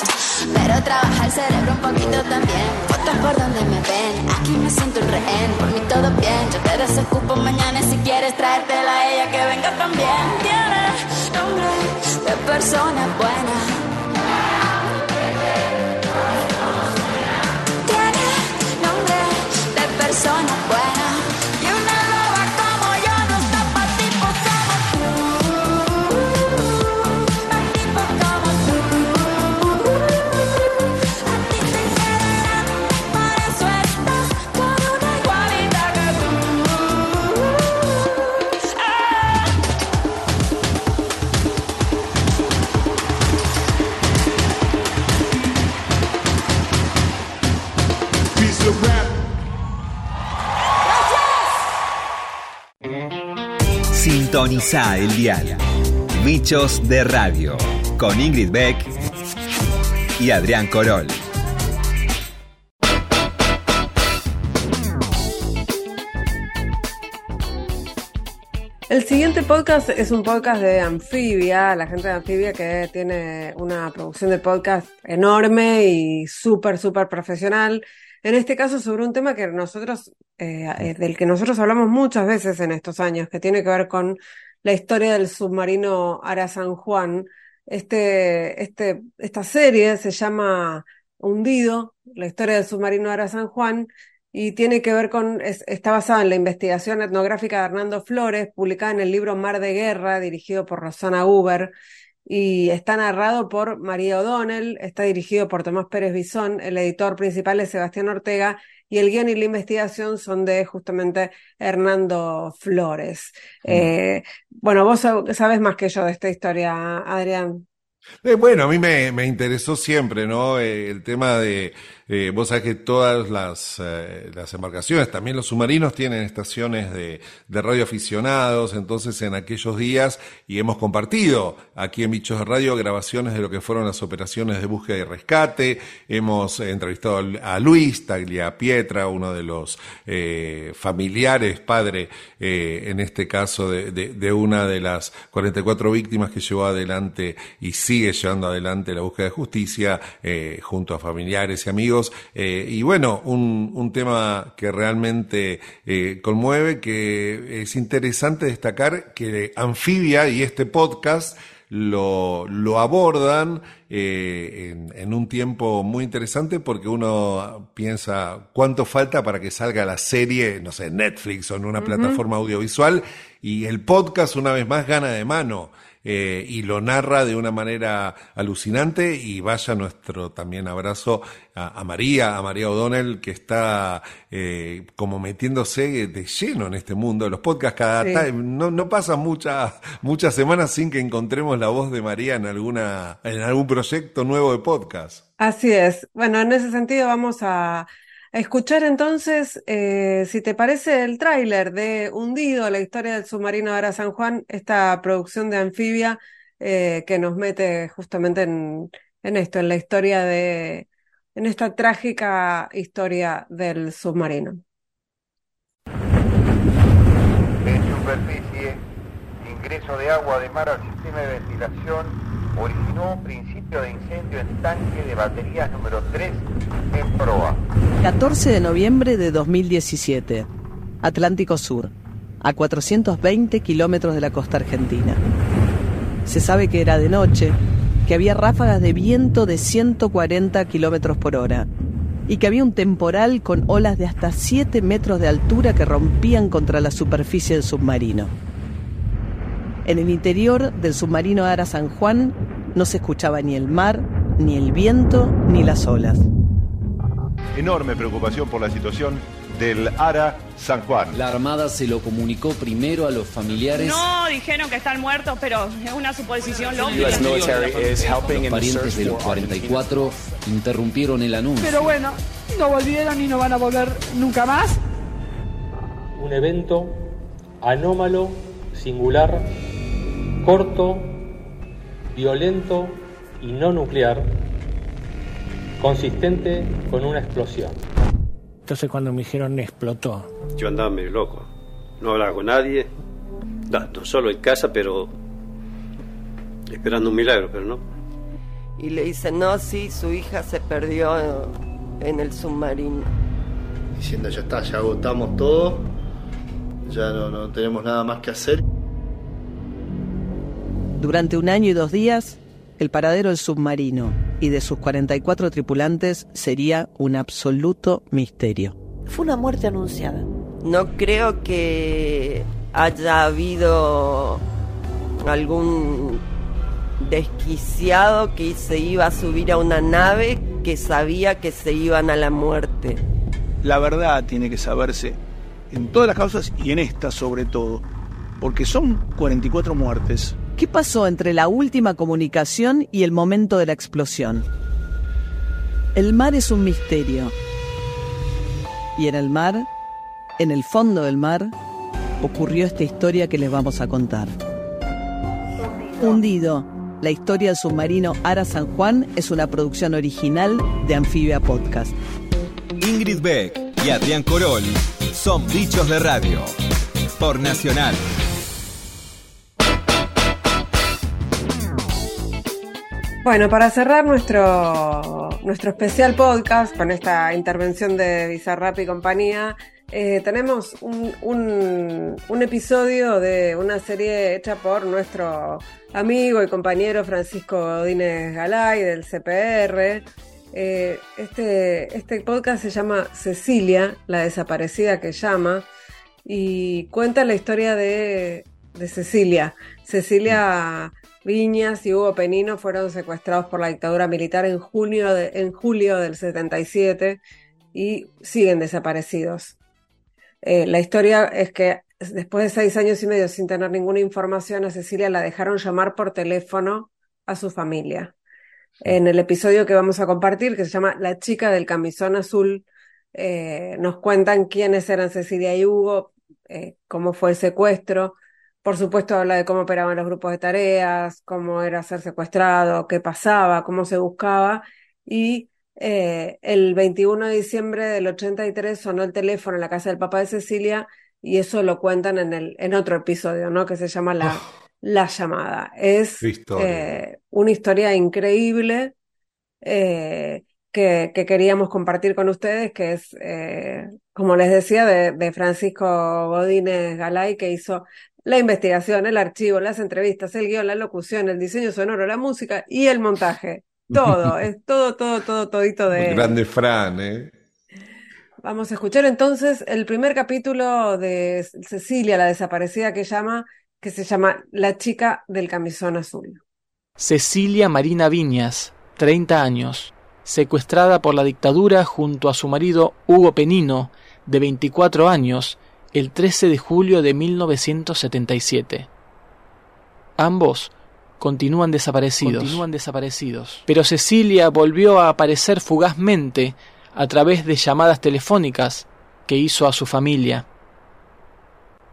pero trabaja el cerebro un poquito también. Fotos por donde me ven. Aquí me siento un rehén. Por mí todo bien. Yo te desocupo mañana si quieres traértela a ella que venga también. Tiene nombre de persona buena. Tiene nombre de persona buena. Sintoniza el dial. Bichos de Radio. Con Ingrid Beck y Adrián Corol. El siguiente podcast es un podcast de Amphibia, la gente de Amphibia que tiene una producción de podcast enorme y súper, súper profesional. En este caso sobre un tema que nosotros, eh, eh, del que nosotros hablamos muchas veces en estos años, que tiene que ver con la historia del submarino Ara San Juan. Este, este, esta serie se llama Hundido, la historia del submarino Ara San Juan, y tiene que ver con, es- está basada en la investigación etnográfica de Hernando Flores, publicada en el libro Mar de Guerra, dirigido por Rosana Huber, y está narrado por María O'Donnell, está dirigido por Tomás Pérez Bisón, el editor principal es Sebastián Ortega, y el guion y la investigación son de justamente Hernando Flores. Eh, bueno, vos sab- sabes más que yo de esta historia, Adrián. Eh, bueno, a mí me, me interesó siempre, ¿no? Eh, el tema de, eh, vos sabés que todas las, eh, las embarcaciones, también los submarinos tienen estaciones de, de radioaficionados, entonces en aquellos días, y hemos compartido aquí en Bichos de Radio grabaciones de lo que fueron las operaciones de búsqueda y rescate, hemos entrevistado a Luis Tagliapietra, uno de los eh, familiares, padre, eh, en este caso, de, de- de una de las 44 víctimas que llevó adelante y sigue llevando adelante la búsqueda de justicia eh, junto a familiares y amigos. Eh, y bueno, un, un tema que realmente eh, conmueve, que es interesante destacar que Anfibia y este podcast lo, lo abordan eh, en, en un tiempo muy interesante porque uno piensa cuánto falta para que salga la serie, no sé, Netflix o en una plataforma audiovisual y el podcast una vez más gana de mano. Eh, y lo narra de una manera alucinante y vaya nuestro también abrazo a, a María, a María O'Donnell, que está eh, como metiéndose de lleno en este mundo de los podcasts. Cada Sí. no, no pasan muchas muchas semanas sin que encontremos la voz de María en alguna en algún proyecto nuevo de podcast. Así es. Bueno, en ese sentido vamos a, escuchar entonces, eh, si te parece, el tráiler de Hundido, la historia del submarino Ara San Juan, esta producción de Anfibia eh, que nos mete justamente en, esto, en la historia de, en esta trágica historia del submarino. En superficie ingreso de agua de mar al sistema de ventilación originó de incendio en tanque de baterías número 3 en proa. 14 de noviembre de 2017. Atlántico Sur, a 420 kilómetros de la costa argentina. Se sabe que era de noche, que había ráfagas de viento de 140 kilómetros por hora y que había un temporal con olas de hasta 7 metros de altura que rompían contra la superficie del submarino. En el interior del submarino Ara San Juan no se escuchaba ni el mar, ni el viento, ni las olas. Enorme preocupación por la situación del Ara San Juan. La Armada se lo comunicó primero a los familiares. No dijeron que están muertos, pero es una suposición lógica. Los parientes de los 44 interrumpieron el anuncio. Pero bueno, no volvieron y no van a volver nunca más. Un evento anómalo, singular, corto, violento y no nuclear, consistente con una explosión. Entonces cuando me dijeron explotó. Yo andaba medio loco. No hablaba con nadie. No, no solo en casa, pero esperando un milagro, pero no. Y le dicen, no, sí, su hija se perdió en el submarino. Diciendo, ya está, ya agotamos todo. Ya no, no tenemos nada más que hacer. Durante un año y dos días, el paradero del submarino y de sus 44 tripulantes sería un absoluto misterio. Fue una muerte anunciada. No creo que haya habido algún desquiciado que se iba a subir a una nave que sabía que se iban a la muerte. La verdad tiene que saberse en todas las causas y en esta sobre todo, porque son 44 muertes. ¿Qué pasó entre la última comunicación y el momento de la explosión? El mar es un misterio. Y en el mar, en el fondo del mar, ocurrió esta historia que les vamos a contar. Hundido. La historia del submarino Ara San Juan es una producción original de Anfibia Podcast. Ingrid Beck y Adrián Corol son bichos de radio. Por Nacional. Bueno, para cerrar nuestro, nuestro especial podcast con esta intervención de Bizarrap y compañía, eh, tenemos un, un, episodio de una serie hecha por nuestro amigo y compañero Francisco Godínez Galay del CPR. Eh, este, este podcast se llama Cecilia, la desaparecida que llama, y cuenta la historia de, de Cecilia. Cecilia Viñas y Hugo Penino fueron secuestrados por la dictadura militar en, junio de, en julio del 77 y siguen desaparecidos. Eh, la historia es que después de seis años y medio sin tener ninguna información, a Cecilia la dejaron llamar por teléfono a su familia. En el episodio que vamos a compartir, que se llama La chica del camisón azul, eh, nos cuentan quiénes eran Cecilia y Hugo, eh, cómo fue el secuestro, por supuesto, habla de cómo operaban los grupos de tareas, cómo era ser secuestrado, qué pasaba, cómo se buscaba. Y eh, el 21 de diciembre del 83 sonó el teléfono en la casa del papá de Cecilia y eso lo cuentan en, el, en otro episodio, ¿no? Que se llama La, la Llamada. Es eh, una historia increíble eh, que, que, queríamos compartir con ustedes, que es, como les decía, de, de Francisco Godínez Galay, que hizo la investigación, el archivo, las entrevistas, el guion, la locución, el diseño sonoro, la música y el montaje. Todo, es todo, todo, todo, todito de... Grande Fran, ¿eh? Vamos a escuchar entonces el primer capítulo de Cecilia, la desaparecida que llama, que se llama La chica del camisón azul. Cecilia Marina Viñas, 30 años, secuestrada por la dictadura junto a su marido Hugo Penino, de 24 años, el 13 de julio de 1977. Ambos continúan desaparecidos. Continúan desaparecidos. Pero Cecilia volvió a aparecer fugazmente a través de llamadas telefónicas que hizo a su familia.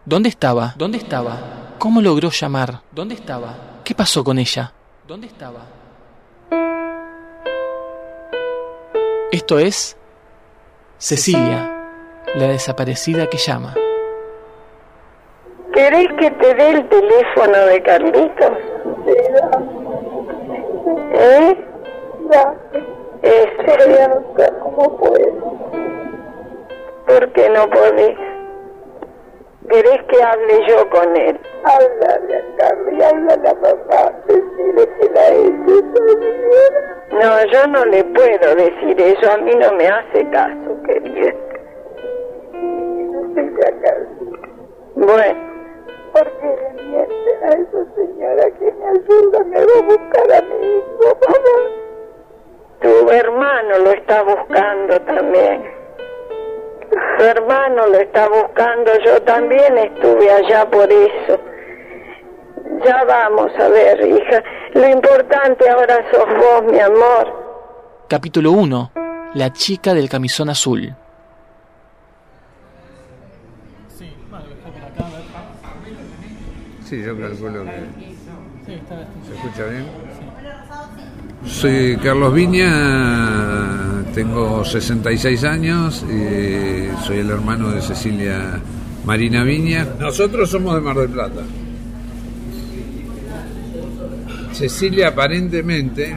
¿Dónde estaba? ¿Dónde estaba? ¿Cómo logró llamar? ¿Dónde estaba? ¿Qué pasó con ella? ¿Dónde estaba? Esto es Cecilia, la desaparecida que llama. ¿Querés que te dé el teléfono de Carlitos? ¿Eh? Este, ¿Cómo puedo? ¿Por qué no podés? ¿Querés que hable yo con él? Háblale a Carly, háblale a papá, decirle que la hecho No, yo no le puedo decir eso, a mí no me hace caso, querida. Bueno. ¿Por qué le mienten a esa señora que me ayuda? Me va a buscar a mi hijo, mamá. Tu hermano lo está buscando también. Tu hermano lo está buscando, yo también estuve allá por eso. Ya vamos a ver, hija. Lo importante ahora sos vos, mi amor. Capítulo 1. La chica del camisón azul. Sí, yo calculo que... ¿Se escucha bien? Soy Carlos Viña, tengo 66 años, y soy el hermano de Cecilia Marina Viña. Nosotros somos de Mar del Plata. Cecilia aparentemente,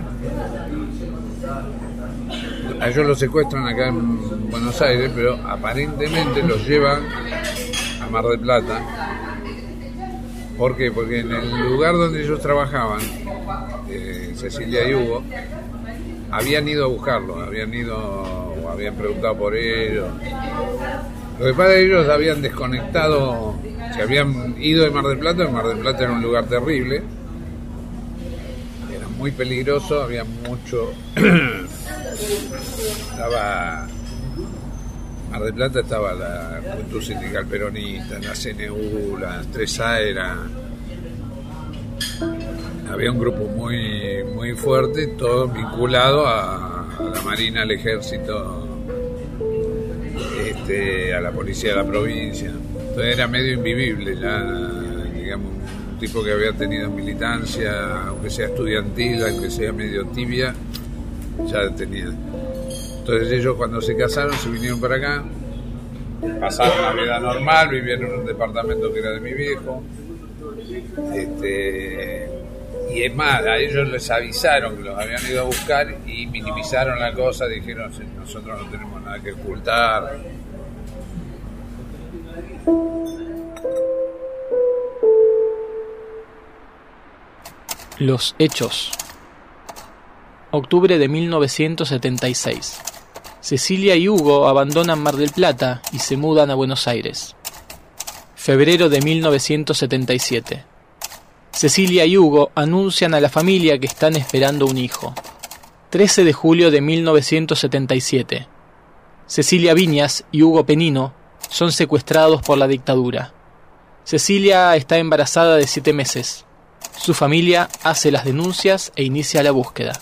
a ellos los secuestran acá en Buenos Aires, pero aparentemente los llevan a Mar del Plata. ¿Por qué? Porque en el lugar donde ellos trabajaban, eh, Cecilia y Hugo, habían ido a buscarlo, habían ido o habían preguntado por ellos. Lo que pasa es que ellos habían desconectado, se habían ido de Mar del Plata, el Mar del Plata era un lugar terrible, era muy peligroso, había mucho... estaba... Mar del Plata estaba la Juventud Sindical Peronista, la CNU, las 3A eran había un grupo muy, muy fuerte, todo vinculado a, la Marina, al Ejército, este, a la policía de la provincia. Entonces era medio invivible, ya, digamos, un tipo que había tenido militancia, aunque sea estudiantil, aunque sea medio tibia, ya tenía. Entonces ellos cuando se casaron se vinieron para acá, pasaron la vida normal, vivieron en un departamento que era de mi viejo. Este, y es más, a ellos les avisaron que los habían ido a buscar y minimizaron la cosa, dijeron, nosotros no tenemos nada que ocultar. Los hechos. Octubre de 1976. Cecilia y Hugo abandonan Mar del Plata y se mudan a Buenos Aires. Febrero de 1977. Cecilia y Hugo anuncian a la familia que están esperando un hijo. 13 de julio de 1977. Cecilia Viñas y Hugo Penino son secuestrados por la dictadura. Cecilia está embarazada de siete meses. Su familia hace las denuncias e inicia la búsqueda.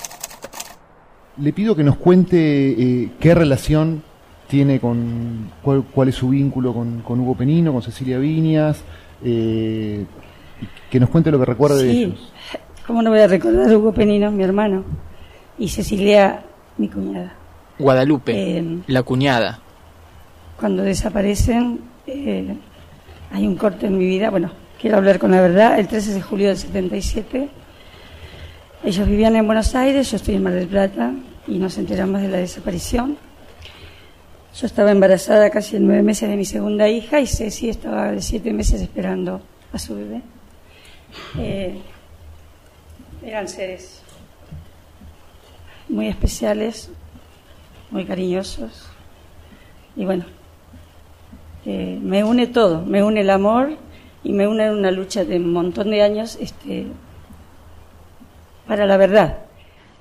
Le pido que nos cuente eh, qué relación tiene con, cuál, es su vínculo con, Hugo Penino, con Cecilia Viñas, eh, que nos cuente lo que recuerda de ellos. ¿Cómo no voy a recordar a Hugo Penino, mi hermano? Y Cecilia, mi cuñada. Guadalupe, eh, la cuñada. Cuando desaparecen, eh, hay un corte en mi vida. Bueno, quiero hablar con la verdad. El 13 de julio del 77, ellos vivían en Buenos Aires, yo estoy en Mar del Plata, y nos enteramos de la desaparición. Yo estaba embarazada casi en nueve meses de mi segunda hija y Ceci estaba de siete meses esperando a su bebé. Eh, eran seres muy especiales, muy cariñosos. Y bueno, eh, me une todo, me une el amor y me une una lucha de un montón de años este, para la verdad.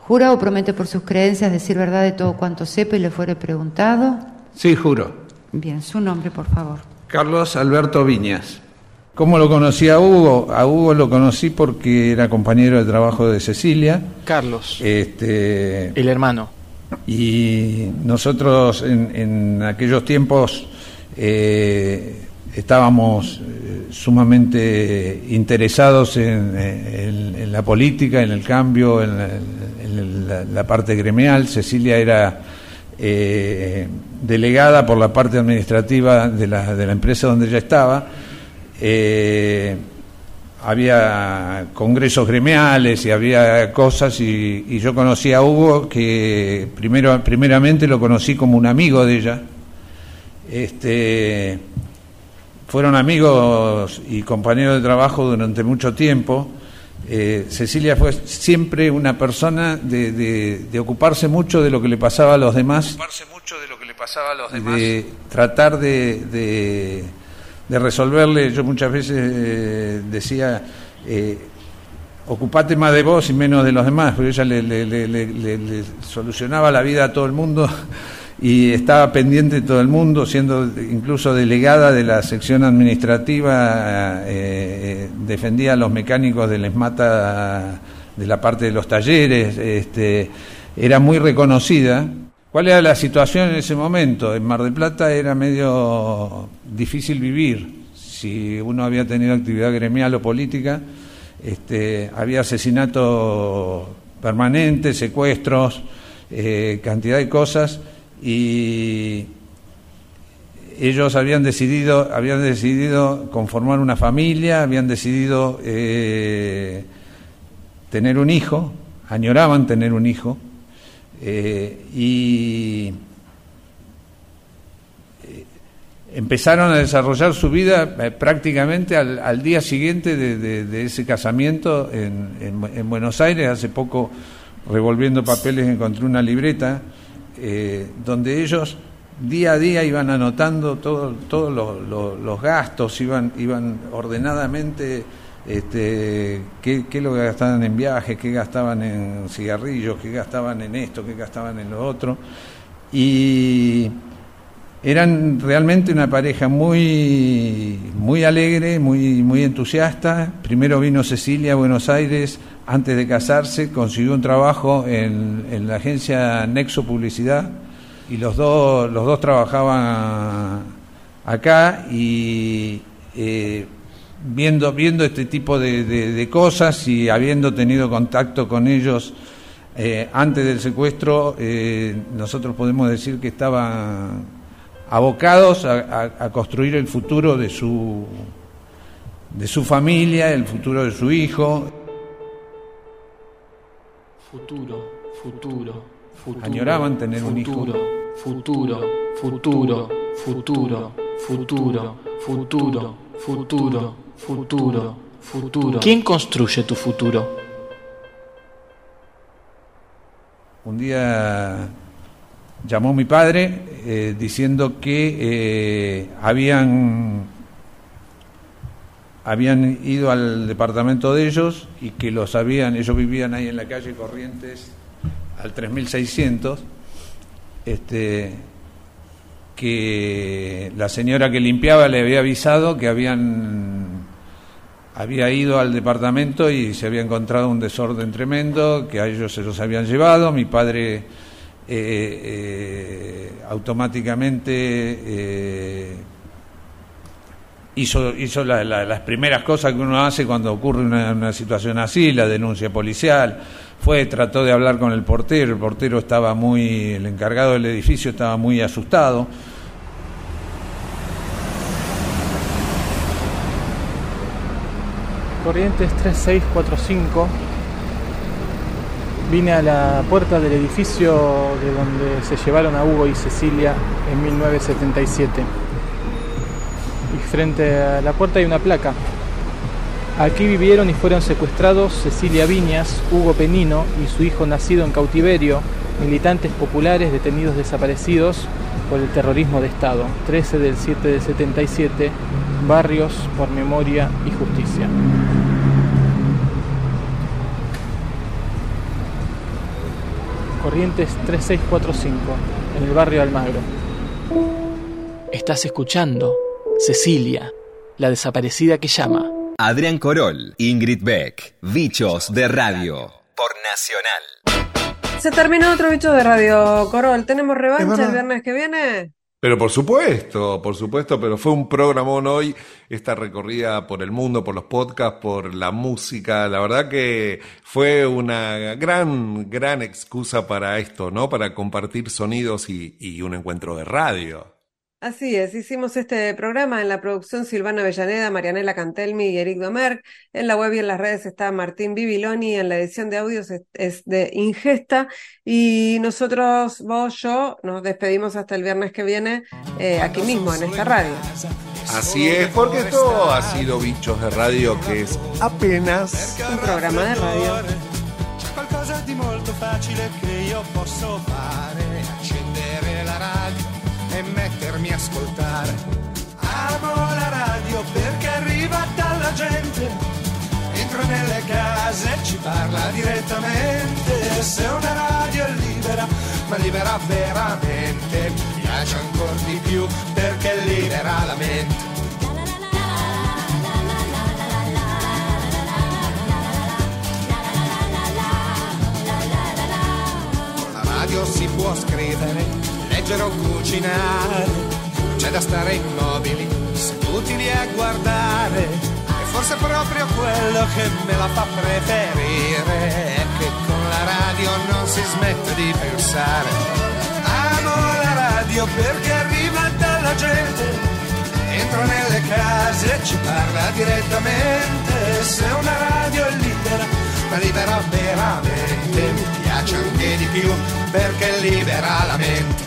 ¿Jura o promete por sus creencias decir verdad de todo cuanto sepa y le fuere preguntado? Sí, juro. Bien, su nombre, por favor. Carlos Alberto Viñas. ¿Cómo lo conocí a Hugo? A Hugo lo conocí porque era compañero de trabajo de Cecilia. Carlos. Este, el hermano. Y nosotros en, aquellos tiempos eh, estábamos eh, sumamente interesados en, la política, en el cambio, en la, parte gremial. Cecilia era eh, delegada por la parte administrativa de la, de la empresa donde ella estaba eh, había congresos gremiales y había cosas y, yo conocí a Hugo que primero primeramente lo conocí como un amigo de ella este fueron amigos y compañeros de trabajo durante mucho tiempo. Eh, Cecilia fue siempre una persona de, de, de, ocuparse mucho de lo que le pasaba a los demás ocuparse mucho de lo que le pasaba a los demás. de tratar de de resolverle, yo muchas veces eh, decía, eh, ocupate más de vos y menos de los demás, pero ella le, le, le, le, solucionaba la vida a todo el mundo y estaba pendiente todo el mundo, siendo incluso delegada de la sección administrativa, eh, defendía a los mecánicos del ESMATA de la parte de los talleres, este, era muy reconocida ¿Cuál era la situación en ese momento? En Mar del Plata era medio difícil vivir. Si uno había tenido actividad gremial o política, este, había asesinatos permanentes, secuestros, eh, cantidad de cosas, y ellos habían decidido, habían decidido conformar una familia, habían decidido eh, tener un hijo, añoraban tener un hijo, eh, y eh, empezaron a desarrollar su vida prácticamente al, día siguiente de, ese casamiento en, Buenos Aires. Hace poco, revolviendo papeles, encontré una libreta donde ellos día a día iban anotando todos todo los gastos, iban, iban ordenadamente este, qué, qué, lo gastaban en viajes, qué gastaban en cigarrillos, qué gastaban en esto, qué gastaban en lo otro. Y eran realmente una pareja muy, muy alegre, muy, muy entusiasta. Primero vino Cecilia a Buenos Aires antes de casarse, consiguió un trabajo en, la agencia Nexo Publicidad y los dos, los dos trabajaban acá y eh, viendo, viendo este tipo de, cosas y habiendo tenido contacto con ellos eh, antes del secuestro, eh, nosotros podemos decir que estaban abocados a, construir el futuro de su, de su familia, el futuro de su hijo. Futuro, futuro, futuro. Añoraban tener un hijo. Futuro, futuro, futuro, futuro, futuro, futuro Futuro, futuro. ¿Quién construye tu futuro? Un día llamó mi padre eh, diciendo que eh, habían habían ido al departamento de ellos y que los habían, ellos vivían ahí en la calle Corrientes al 3600, este, que la señora que limpiaba le había avisado que habían había ido al departamento y se había encontrado un desorden tremendo, que a ellos se los habían llevado, mi padre eh, eh, automáticamente eh, hizo, hizo las primeras cosas que uno hace cuando ocurre una, una, situación así, la denuncia policial, fue, trató de hablar con el portero, el portero estaba muy, el encargado del edificio estaba muy asustado, Corrientes 3645. Vine a la puerta del edificio de donde se llevaron a Hugo y Cecilia en 1977. Y frente a la puerta hay una placa. Aquí vivieron y fueron secuestrados Cecilia Viñas, Hugo Penino y su hijo nacido en cautiverio, militantes populares detenidos desaparecidos por el terrorismo de Estado. 13 del 7 del 77, Barrios por Memoria y Justicia. Corrientes 3645, en el barrio Almagro. Estás escuchando Cecilia, la desaparecida que llama. Adrián Corol, Ingrid Beck, Bichos de Radio, por Nacional. Se terminó otro bicho de Radio Corol. ¿Tenemos revancha el viernes que viene? Pero por supuesto, por supuesto, pero fue un programón hoy, esta recorrida por el mundo, por los podcasts, por la música. La verdad que fue una gran, gran excusa para esto, ¿no? Para compartir sonidos y, y un encuentro de radio. Así es, hicimos este programa en la producción Silvana Avellaneda, Marianela Cantelmi y Eric Domerck. En la web y en las redes está Martín Bibiloni, en la edición de audios es, es de Ingesta. Y nosotros, vos, yo, nos despedimos hasta el viernes que viene eh, aquí mismo, en esta radio. Así es, porque esto ha sido Bichos de Radio, que es apenas Un programa de radio. E mettermi a ascoltare. Amo la radio perché arriva dalla gente. Entra nelle case e ci parla direttamente. Se una radio è libera ma libera veramente mi piace ancora di più perché libera la mente. Con la radio si può scrivere, leggere o cucinare, c'è da stare immobili, seduti lì a guardare. E forse proprio quello che me la fa preferire, è che con la radio non si smette di pensare. Amo la radio perché arriva dalla gente, entra nelle case e ci parla direttamente. Se una radio è libera, ma libera veramente, mi piace anche di più perché libera la mente.